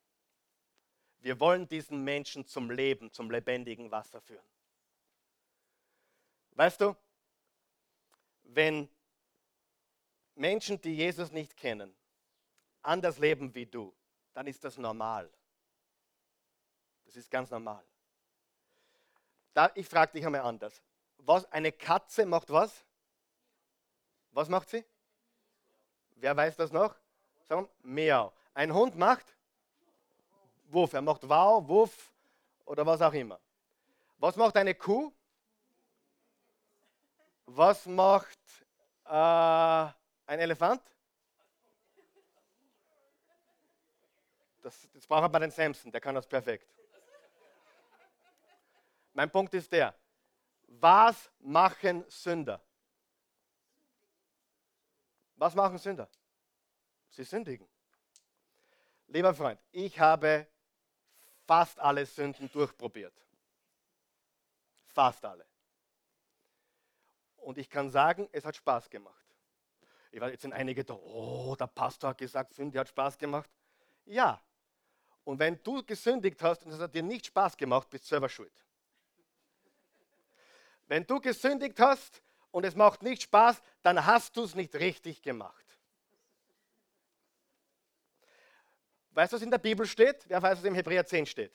Speaker 1: Wir wollen diesen Menschen zum Leben, zum lebendigen Wasser führen. Weißt du, wenn Menschen, die Jesus nicht kennen, anders leben wie du, dann ist das normal. Das ist ganz normal. Da, ich frage dich einmal anders. Was, eine Katze macht was? Was macht sie? Wer weiß das noch? Sagen Miau. Ein Hund macht Wuff. Er macht Wow, Wuff oder was auch immer. Was macht eine Kuh? Was macht äh, ein Elefant? Das, das braucht man bei den Samson, der kann das perfekt. Mein Punkt ist der, was machen Sünder? Was machen Sünder? Sie sündigen. Lieber Freund, ich habe fast alle Sünden durchprobiert. Fast alle. Und ich kann sagen, es hat Spaß gemacht. Ich weiß, jetzt sind einige da, oh, der Pastor hat gesagt, Sünde hat Spaß gemacht. Ja. Und wenn du gesündigt hast und es hat dir nicht Spaß gemacht, bist du selber schuld. Wenn du gesündigt hast und es macht nicht Spaß, dann hast du es nicht richtig gemacht. Weißt du, was in der Bibel steht? Wer weiß, was im Hebräer 10 steht?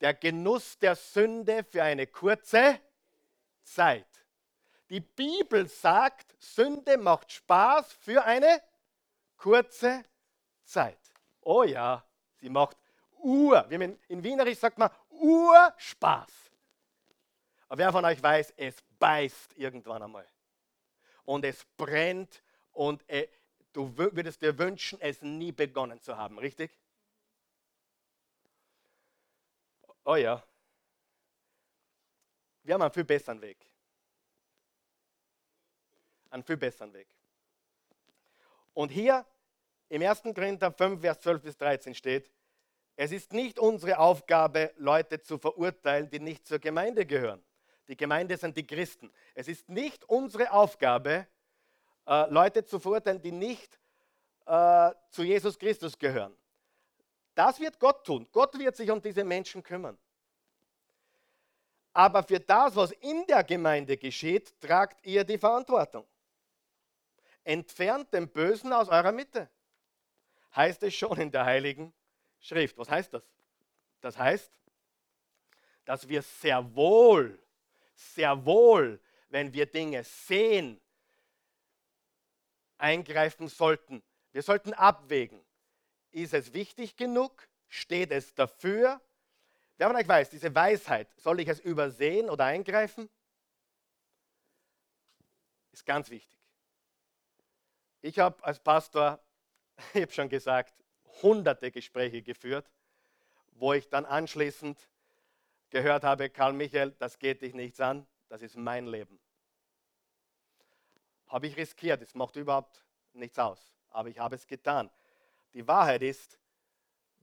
Speaker 1: Der Genuss der Sünde für eine kurze Zeit. Die Bibel sagt, Sünde macht Spaß für eine kurze Zeit. Oh ja, sie macht Ur. In Wienerisch sagt man Urspaß. Aber wer von euch weiß, es beißt irgendwann einmal. Und es brennt und du würdest dir wünschen, es nie begonnen zu haben, richtig? Oh ja. Wir haben einen viel besseren Weg. Einen viel besseren Weg. Und hier im 1. Korinther 5, Vers 12 bis 13 steht, es ist nicht unsere Aufgabe, Leute zu verurteilen, die nicht zur Gemeinde gehören. Die Gemeinde sind die Christen. Es ist nicht unsere Aufgabe, äh, Leute zu verurteilen, die nicht äh, zu Jesus Christus gehören. Das wird Gott tun. Gott wird sich um diese Menschen kümmern. Aber für das, was in der Gemeinde geschieht, tragt ihr die Verantwortung. Entfernt den Bösen aus eurer Mitte. Heißt es schon in der Heiligen Schrift. Was heißt das? Das heißt, dass wir sehr wohl, sehr wohl, wenn wir Dinge sehen, eingreifen sollten. Wir sollten abwägen, ist es wichtig genug? Steht es dafür? Wer von euch weiß, diese Weisheit, soll ich es übersehen oder eingreifen? Ist ganz wichtig. Ich habe als Pastor, <laughs> ich habe schon gesagt, hunderte Gespräche geführt, wo ich dann anschließend gehört habe, Karl Michael, das geht dich nichts an, das ist mein Leben habe ich riskiert. Es macht überhaupt nichts aus. Aber ich habe es getan. Die Wahrheit ist,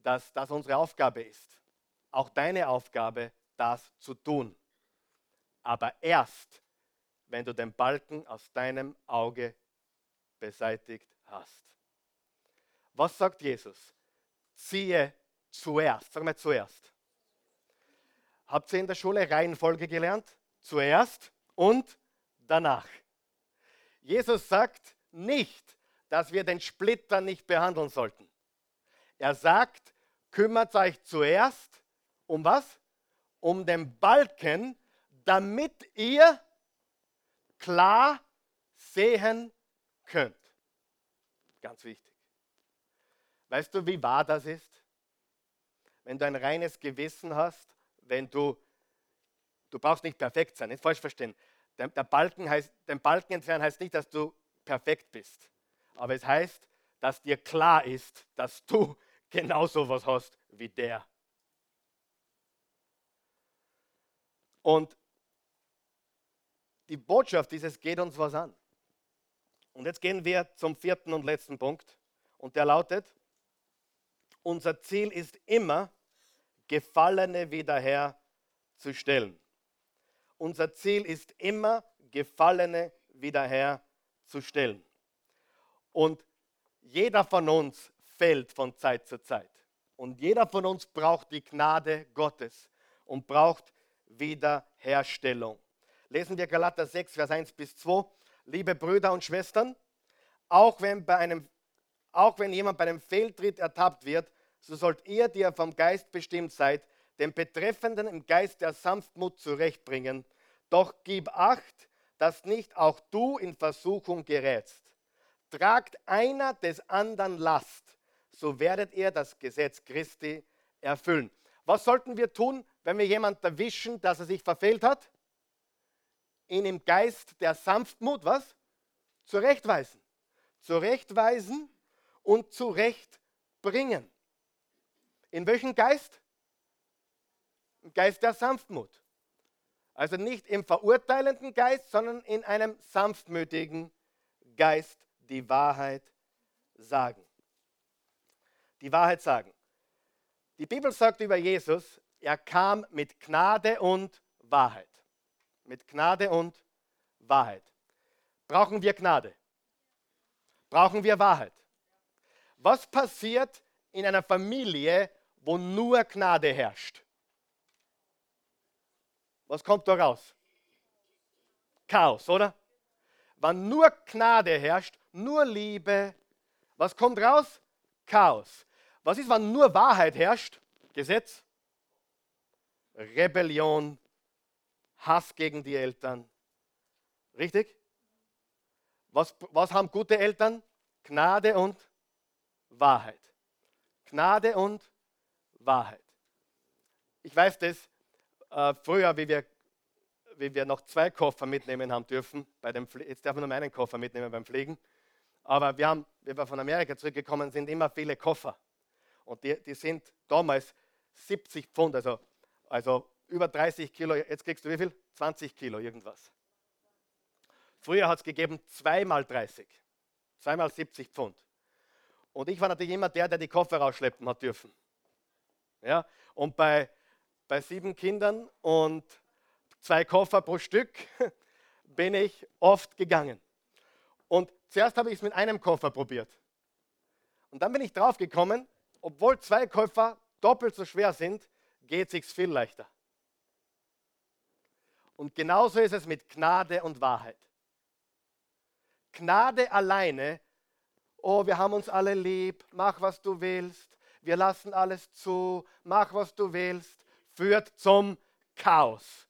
Speaker 1: dass das unsere Aufgabe ist. Auch deine Aufgabe, das zu tun. Aber erst, wenn du den Balken aus deinem Auge beseitigt hast. Was sagt Jesus? Ziehe zuerst. Sag mal zuerst. Habt ihr in der Schule Reihenfolge gelernt? Zuerst und danach. Jesus sagt nicht, dass wir den Splitter nicht behandeln sollten. Er sagt, kümmert euch zuerst um was? Um den Balken, damit ihr klar sehen könnt. Ganz wichtig. Weißt du, wie wahr das ist? Wenn du ein reines Gewissen hast, wenn du, du brauchst nicht perfekt sein, nicht falsch verstehen, der, der Balken heißt, den Balken entfernen heißt nicht, dass du perfekt bist. Aber es heißt, dass dir klar ist, dass du <laughs> genauso was hast wie der. Und die Botschaft ist, es geht uns was an. Und jetzt gehen wir zum vierten und letzten Punkt. Und der lautet, unser Ziel ist immer, Gefallene wiederherzustellen. Unser Ziel ist immer, Gefallene wiederherzustellen. Und jeder von uns fällt von Zeit zu Zeit. Und jeder von uns braucht die Gnade Gottes und braucht Wiederherstellung. Lesen wir Galater 6, Vers 1 bis 2. Liebe Brüder und Schwestern, auch wenn, bei einem, auch wenn jemand bei einem Fehltritt ertappt wird, so sollt ihr, die ihr vom Geist bestimmt seid, den Betreffenden im Geist der Sanftmut zurechtbringen. Doch gib acht, dass nicht auch du in Versuchung gerätst. Tragt einer des anderen Last, so werdet ihr das Gesetz Christi erfüllen. Was sollten wir tun, wenn wir jemanden erwischen, dass er sich verfehlt hat? Ihn im Geist der Sanftmut, was? Zurechtweisen. Zurechtweisen und zurechtbringen. In welchem Geist? Im Geist der Sanftmut. Also nicht im verurteilenden Geist, sondern in einem sanftmütigen Geist die Wahrheit sagen. Die Wahrheit sagen. Die Bibel sagt über Jesus, er kam mit Gnade und Wahrheit. Mit Gnade und Wahrheit. Brauchen wir Gnade? Brauchen wir Wahrheit? Was passiert in einer Familie, wo nur Gnade herrscht? Was kommt da raus? Chaos, oder? Wenn nur Gnade herrscht, nur Liebe, was kommt raus? Chaos. Was ist, wenn nur Wahrheit herrscht? Gesetz, Rebellion, Hass gegen die Eltern. Richtig? Was, was haben gute Eltern? Gnade und Wahrheit. Gnade und Wahrheit. Ich weiß das, äh, früher, wie wir, wie wir noch zwei Koffer mitnehmen haben dürfen, bei dem jetzt darf man nur meinen Koffer mitnehmen beim Pflegen, aber wir haben, wie wir von Amerika zurückgekommen sind, immer viele Koffer. Und die, die sind damals 70 Pfund, also, also über 30 Kilo. Jetzt kriegst du wie viel? 20 Kilo, irgendwas. Früher hat es gegeben zweimal 30, zweimal 70 Pfund. Und ich war natürlich immer der, der die Koffer rausschleppen hat dürfen. Ja? Und bei, bei sieben Kindern und zwei Koffer pro Stück <laughs> bin ich oft gegangen. Und zuerst habe ich es mit einem Koffer probiert. Und dann bin ich drauf gekommen, obwohl zwei Koffer doppelt so schwer sind, geht es viel leichter. Und genauso ist es mit Gnade und Wahrheit. Gnade alleine, oh, wir haben uns alle lieb, mach was du willst, wir lassen alles zu, mach was du willst, führt zum Chaos.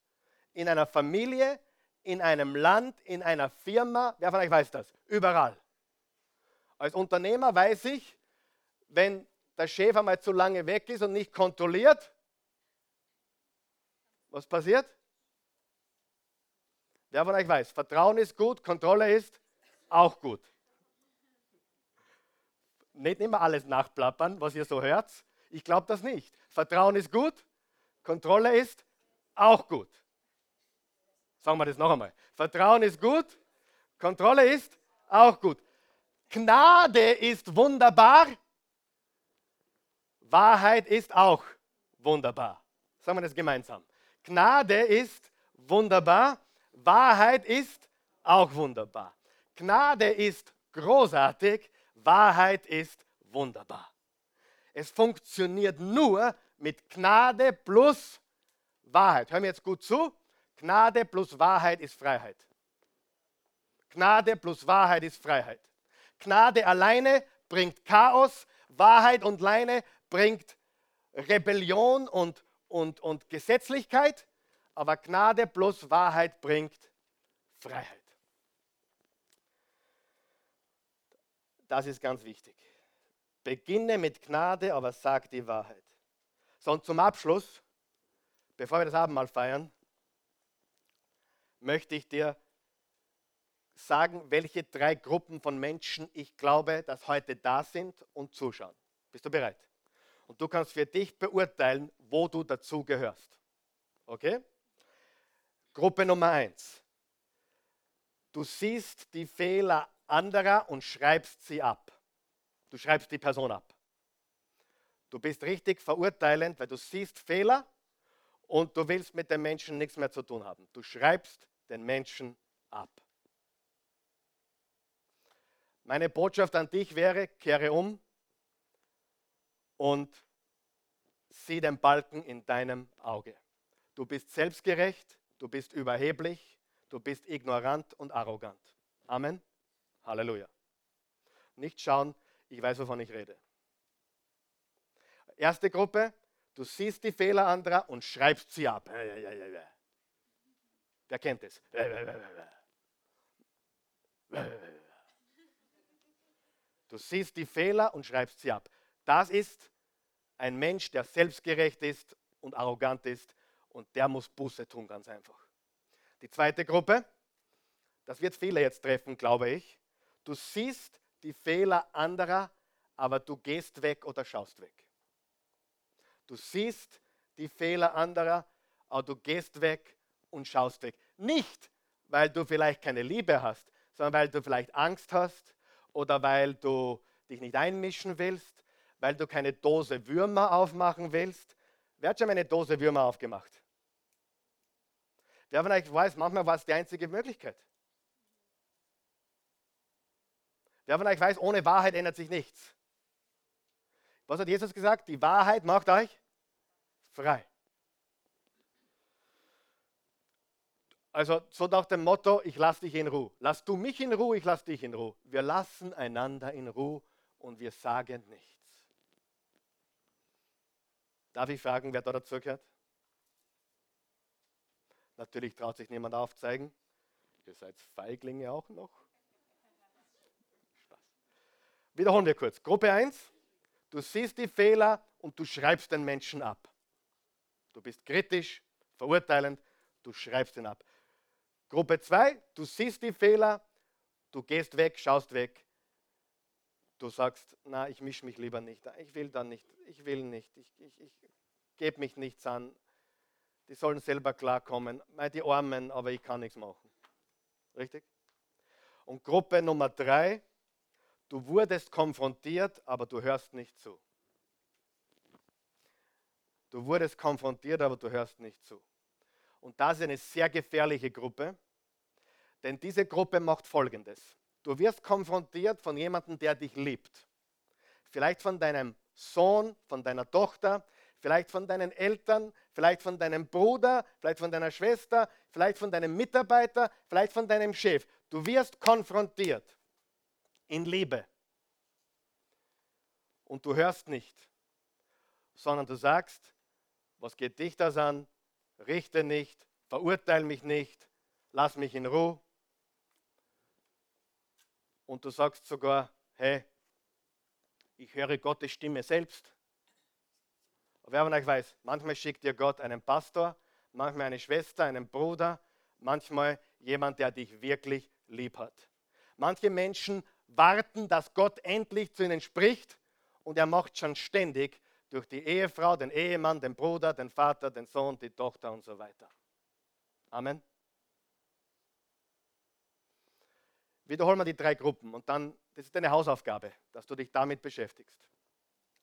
Speaker 1: In einer Familie, in einem Land, in einer Firma, wer von euch weiß das? Überall. Als Unternehmer weiß ich, wenn der Chef einmal zu lange weg ist und nicht kontrolliert, was passiert? Wer von euch weiß, Vertrauen ist gut, Kontrolle ist auch gut. Nicht immer alles nachplappern, was ihr so hört. Ich glaube das nicht. Vertrauen ist gut, Kontrolle ist auch gut. Sagen wir das noch einmal. Vertrauen ist gut, Kontrolle ist auch gut. Gnade ist wunderbar, Wahrheit ist auch wunderbar. Sagen wir das gemeinsam. Gnade ist wunderbar, Wahrheit ist auch wunderbar. Gnade ist großartig, Wahrheit ist wunderbar. Es funktioniert nur mit Gnade plus Wahrheit. Hör mir jetzt gut zu. Gnade plus Wahrheit ist Freiheit. Gnade plus Wahrheit ist Freiheit. Gnade alleine bringt Chaos, Wahrheit und Leine bringt Rebellion und, und, und Gesetzlichkeit, aber Gnade plus Wahrheit bringt Freiheit. Das ist ganz wichtig. Beginne mit Gnade, aber sag die Wahrheit. So, und zum Abschluss, bevor wir das Abendmahl feiern, möchte ich dir sagen, welche drei Gruppen von Menschen ich glaube, dass heute da sind und zuschauen. Bist du bereit? Und du kannst für dich beurteilen, wo du dazugehörst. Okay? Gruppe Nummer eins. Du siehst die Fehler anderer und schreibst sie ab. Du schreibst die Person ab. Du bist richtig verurteilend, weil du siehst Fehler und du willst mit den Menschen nichts mehr zu tun haben. Du schreibst den Menschen ab. Meine Botschaft an dich wäre, kehre um und sieh den Balken in deinem Auge. Du bist selbstgerecht, du bist überheblich, du bist ignorant und arrogant. Amen. Halleluja. Nicht schauen, ich weiß, wovon ich rede. Erste Gruppe, du siehst die Fehler anderer und schreibst sie ab. Wer kennt es? Du siehst die Fehler und schreibst sie ab. Das ist ein Mensch, der selbstgerecht ist und arrogant ist und der muss Buße tun, ganz einfach. Die zweite Gruppe, das wird viele jetzt treffen, glaube ich. Du siehst die Fehler anderer, aber du gehst weg oder schaust weg. Du siehst die Fehler anderer, aber du gehst weg und schaust weg. Nicht, weil du vielleicht keine Liebe hast, sondern weil du vielleicht Angst hast oder weil du dich nicht einmischen willst, weil du keine Dose Würmer aufmachen willst. Wer hat schon eine Dose Würmer aufgemacht? Wer euch weiß, manchmal war es die einzige Möglichkeit. Wer von euch weiß, ohne Wahrheit ändert sich nichts. Was hat Jesus gesagt? Die Wahrheit macht euch frei. Also so nach dem Motto, ich lasse dich in Ruhe. Lass du mich in Ruhe, ich lasse dich in Ruhe. Wir lassen einander in Ruhe und wir sagen nichts. Darf ich fragen, wer da dazu gehört? Natürlich traut sich niemand aufzeigen. Ihr seid Feiglinge auch noch. Wiederholen wir kurz. Gruppe 1. Du siehst die Fehler und du schreibst den Menschen ab. Du bist kritisch, verurteilend, du schreibst ihn ab. Gruppe 2. Du siehst die Fehler, du gehst weg, schaust weg. Du sagst, na, ich mische mich lieber nicht. Ich will dann nicht, ich will nicht, ich, ich, ich gebe mich nichts an. Die sollen selber klarkommen. Die Armen, aber ich kann nichts machen. Richtig? Und Gruppe Nummer drei, du wurdest konfrontiert, aber du hörst nicht zu. Du wurdest konfrontiert, aber du hörst nicht zu. Und das ist eine sehr gefährliche Gruppe, denn diese Gruppe macht Folgendes. Du wirst konfrontiert von jemandem, der dich liebt. Vielleicht von deinem Sohn, von deiner Tochter, vielleicht von deinen Eltern, vielleicht von deinem Bruder, vielleicht von deiner Schwester, vielleicht von deinem Mitarbeiter, vielleicht von deinem Chef. Du wirst konfrontiert in Liebe. Und du hörst nicht, sondern du sagst, was geht dich das an? Richte nicht, verurteile mich nicht, lass mich in Ruhe. Und du sagst sogar, hey, ich höre Gottes Stimme selbst. Wer von euch weiß, manchmal schickt dir Gott einen Pastor, manchmal eine Schwester, einen Bruder, manchmal jemand, der dich wirklich lieb hat. Manche Menschen warten, dass Gott endlich zu ihnen spricht und er macht schon ständig durch die Ehefrau, den Ehemann, den Bruder, den Vater, den Sohn, die Tochter und so weiter. Amen. Wiederholen wir die drei Gruppen und dann, das ist deine Hausaufgabe, dass du dich damit beschäftigst.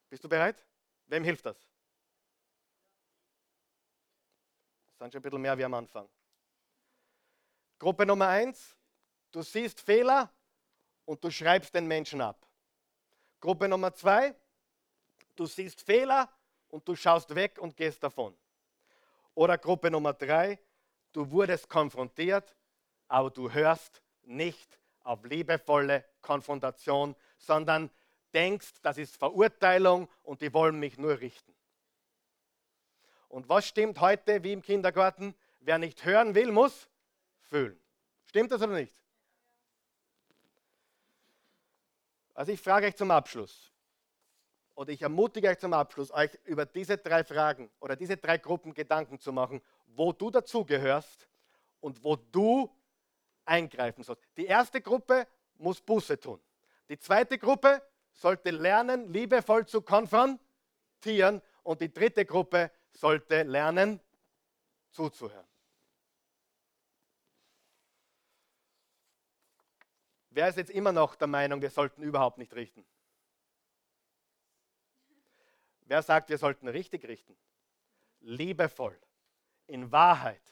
Speaker 1: Bist du bereit? Wem hilft das? Das sind schon ein bisschen mehr wie am Anfang. Gruppe Nummer eins, du siehst Fehler und du schreibst den Menschen ab. Gruppe Nummer zwei, du siehst Fehler und du schaust weg und gehst davon. Oder Gruppe Nummer drei, du wurdest konfrontiert, aber du hörst nicht auf liebevolle Konfrontation, sondern denkst, das ist Verurteilung und die wollen mich nur richten. Und was stimmt heute wie im Kindergarten? Wer nicht hören will, muss fühlen. Stimmt das oder nicht? Also ich frage euch zum Abschluss, oder ich ermutige euch zum Abschluss, euch über diese drei Fragen oder diese drei Gruppen Gedanken zu machen, wo du dazugehörst und wo du eingreifen sollst. Die erste Gruppe muss Buße tun. Die zweite Gruppe sollte lernen, liebevoll zu konfrontieren und die dritte Gruppe sollte lernen, zuzuhören. Wer ist jetzt immer noch der Meinung, wir sollten überhaupt nicht richten? Wer sagt, wir sollten richtig richten? Liebevoll, in Wahrheit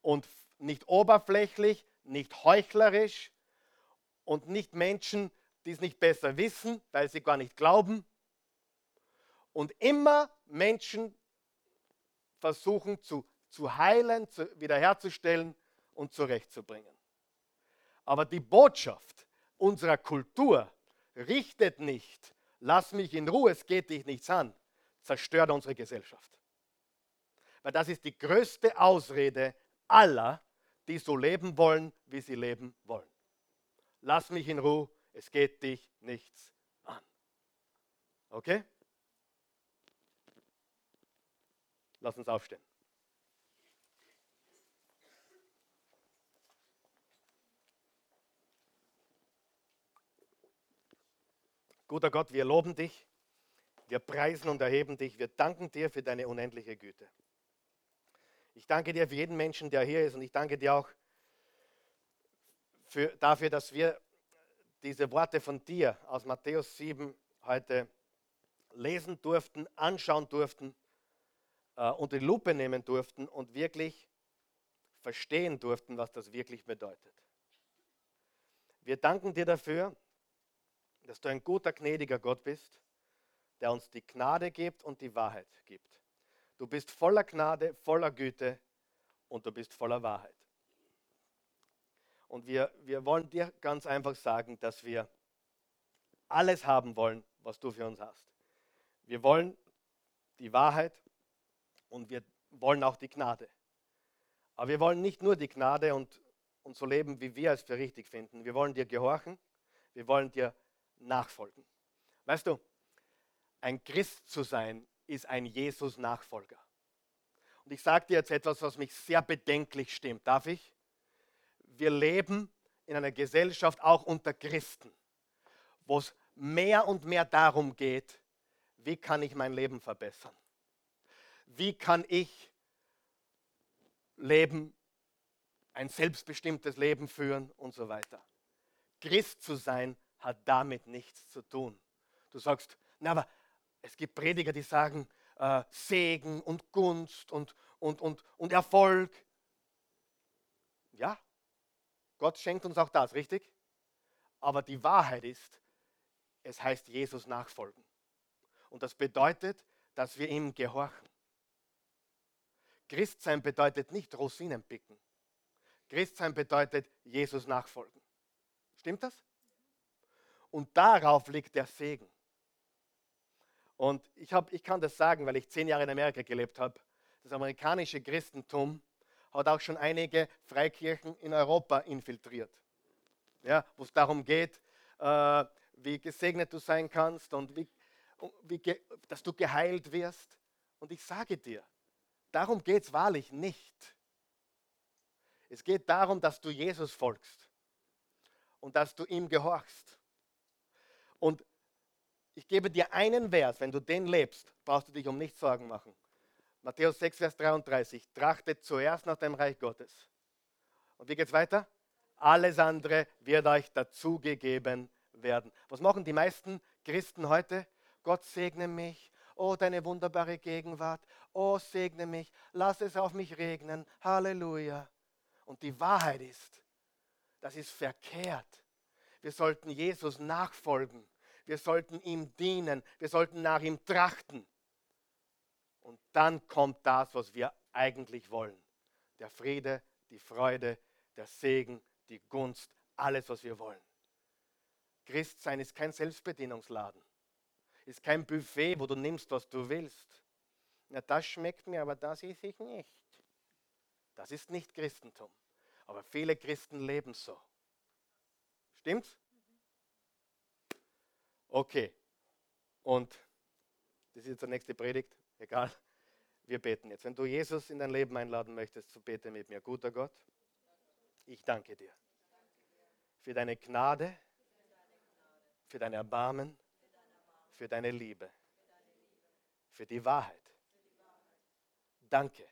Speaker 1: und nicht oberflächlich, nicht heuchlerisch und nicht Menschen, die es nicht besser wissen, weil sie gar nicht glauben. Und immer Menschen versuchen zu, zu heilen, zu, wiederherzustellen und zurechtzubringen. Aber die Botschaft unserer Kultur richtet nicht, lass mich in Ruhe, es geht dich nichts an, zerstört unsere Gesellschaft. Weil das ist die größte Ausrede aller, die so leben wollen, wie sie leben wollen. Lass mich in Ruhe, es geht dich nichts an. Okay? Lass uns aufstehen. Guter Gott, wir loben dich, wir preisen und erheben dich, wir danken dir für deine unendliche Güte. Ich danke dir für jeden Menschen, der hier ist und ich danke dir auch für, dafür, dass wir diese Worte von dir aus Matthäus 7 heute lesen durften, anschauen durften, äh, unter die Lupe nehmen durften und wirklich verstehen durften, was das wirklich bedeutet. Wir danken dir dafür, dass du ein guter, gnädiger Gott bist, der uns die Gnade gibt und die Wahrheit gibt. Du bist voller Gnade, voller Güte und du bist voller Wahrheit. Und wir, wir wollen dir ganz einfach sagen, dass wir alles haben wollen, was du für uns hast. Wir wollen die Wahrheit und wir wollen auch die Gnade. Aber wir wollen nicht nur die Gnade und, und so leben, wie wir es für richtig finden. Wir wollen dir gehorchen, wir wollen dir nachfolgen. Weißt du, ein Christ zu sein, ist ein Jesus-Nachfolger. Und ich sage dir jetzt etwas, was mich sehr bedenklich stimmt. Darf ich? Wir leben in einer Gesellschaft, auch unter Christen, wo es mehr und mehr darum geht, wie kann ich mein Leben verbessern? Wie kann ich leben, ein selbstbestimmtes Leben führen und so weiter? Christ zu sein hat damit nichts zu tun. Du sagst, na, aber es gibt Prediger, die sagen äh, Segen und Gunst und, und, und, und Erfolg. Ja, Gott schenkt uns auch das, richtig? Aber die Wahrheit ist, es heißt Jesus nachfolgen. Und das bedeutet, dass wir ihm gehorchen. Christsein bedeutet nicht Rosinen picken. Christsein bedeutet Jesus nachfolgen. Stimmt das? Und darauf liegt der Segen. Und ich, hab, ich kann das sagen, weil ich zehn Jahre in Amerika gelebt habe. Das amerikanische Christentum hat auch schon einige Freikirchen in Europa infiltriert. Ja, wo es darum geht, äh, wie gesegnet du sein kannst und wie, wie dass du geheilt wirst. Und ich sage dir, darum geht es wahrlich nicht. Es geht darum, dass du Jesus folgst und dass du ihm gehorchst. Und ich gebe dir einen Vers, wenn du den lebst, brauchst du dich um nichts Sorgen machen. Matthäus 6, Vers 33. Trachtet zuerst nach dem Reich Gottes. Und wie geht es weiter? Alles andere wird euch dazugegeben werden. Was machen die meisten Christen heute? Gott segne mich. Oh, deine wunderbare Gegenwart. Oh, segne mich. Lass es auf mich regnen. Halleluja. Und die Wahrheit ist, das ist verkehrt. Wir sollten Jesus nachfolgen. Wir sollten ihm dienen. Wir sollten nach ihm trachten. Und dann kommt das, was wir eigentlich wollen. Der Friede, die Freude, der Segen, die Gunst, alles, was wir wollen. Christsein ist kein Selbstbedienungsladen. Ist kein Buffet, wo du nimmst, was du willst. Na, das schmeckt mir, aber das esse ich nicht. Das ist nicht Christentum. Aber viele Christen leben so. Stimmt's? Okay. Und das ist jetzt der nächste Predigt. Egal. Wir beten jetzt. Wenn du Jesus in dein Leben einladen möchtest, so bete mit mir. Guter Gott, ich danke dir für deine Gnade, für dein Erbarmen, für deine Liebe. für die Wahrheit. Danke,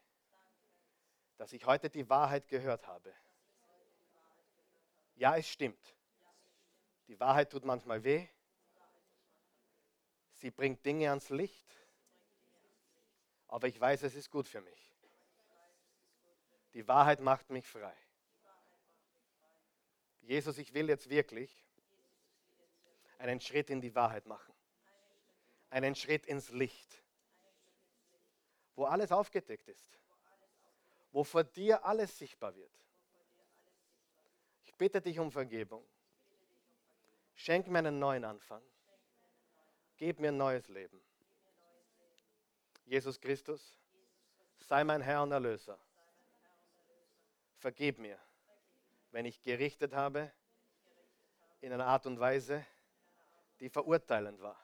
Speaker 1: dass ich heute die Wahrheit gehört habe. Ja, es stimmt. Die Wahrheit tut manchmal weh. Sie bringt Dinge ans Licht. Aber ich weiß, es ist gut für mich. Die Wahrheit macht mich frei. Jesus, ich will jetzt wirklich einen Schritt in die Wahrheit machen. Einen Schritt ins Licht, wo alles aufgedeckt ist, wo vor dir alles sichtbar wird. Ich bitte dich um Vergebung. Schenk mir einen neuen Anfang. Gib mir ein neues Leben. Jesus Christus, sei mein Herr und Erlöser. Vergib mir, wenn ich gerichtet habe in einer Art und Weise, die verurteilend war.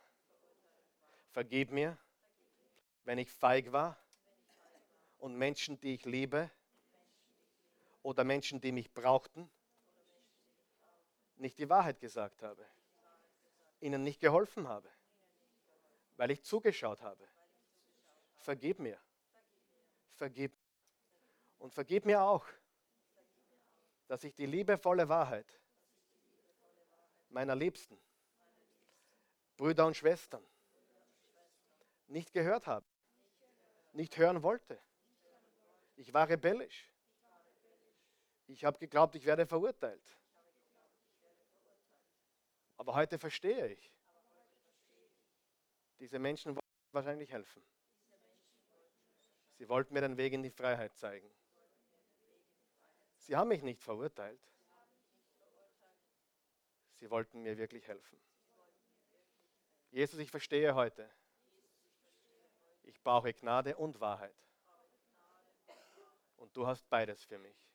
Speaker 1: Vergib mir, wenn ich feig war und Menschen, die ich liebe oder Menschen, die mich brauchten, nicht die Wahrheit gesagt habe, ihnen nicht geholfen habe, weil ich zugeschaut habe. Vergib mir. Vergib. Und vergib mir auch, dass ich die liebevolle Wahrheit meiner Liebsten, Brüder und Schwestern nicht gehört habe, nicht hören wollte. Ich war rebellisch. Ich habe geglaubt, ich werde verurteilt. Aber heute verstehe ich, diese Menschen wollten wahrscheinlich helfen. Sie wollten mir den Weg in die Freiheit zeigen. Sie haben mich nicht verurteilt. Sie wollten mir wirklich helfen. Jesus, ich verstehe heute, ich brauche Gnade und Wahrheit. Und du hast beides für mich.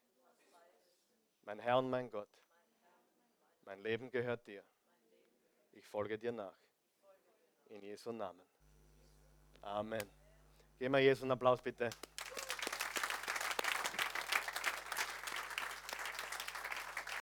Speaker 1: Mein Herr und mein Gott, mein Leben gehört dir. Ich folge dir nach. In Jesu Namen. Amen. Geben wir Jesus einen Applaus bitte.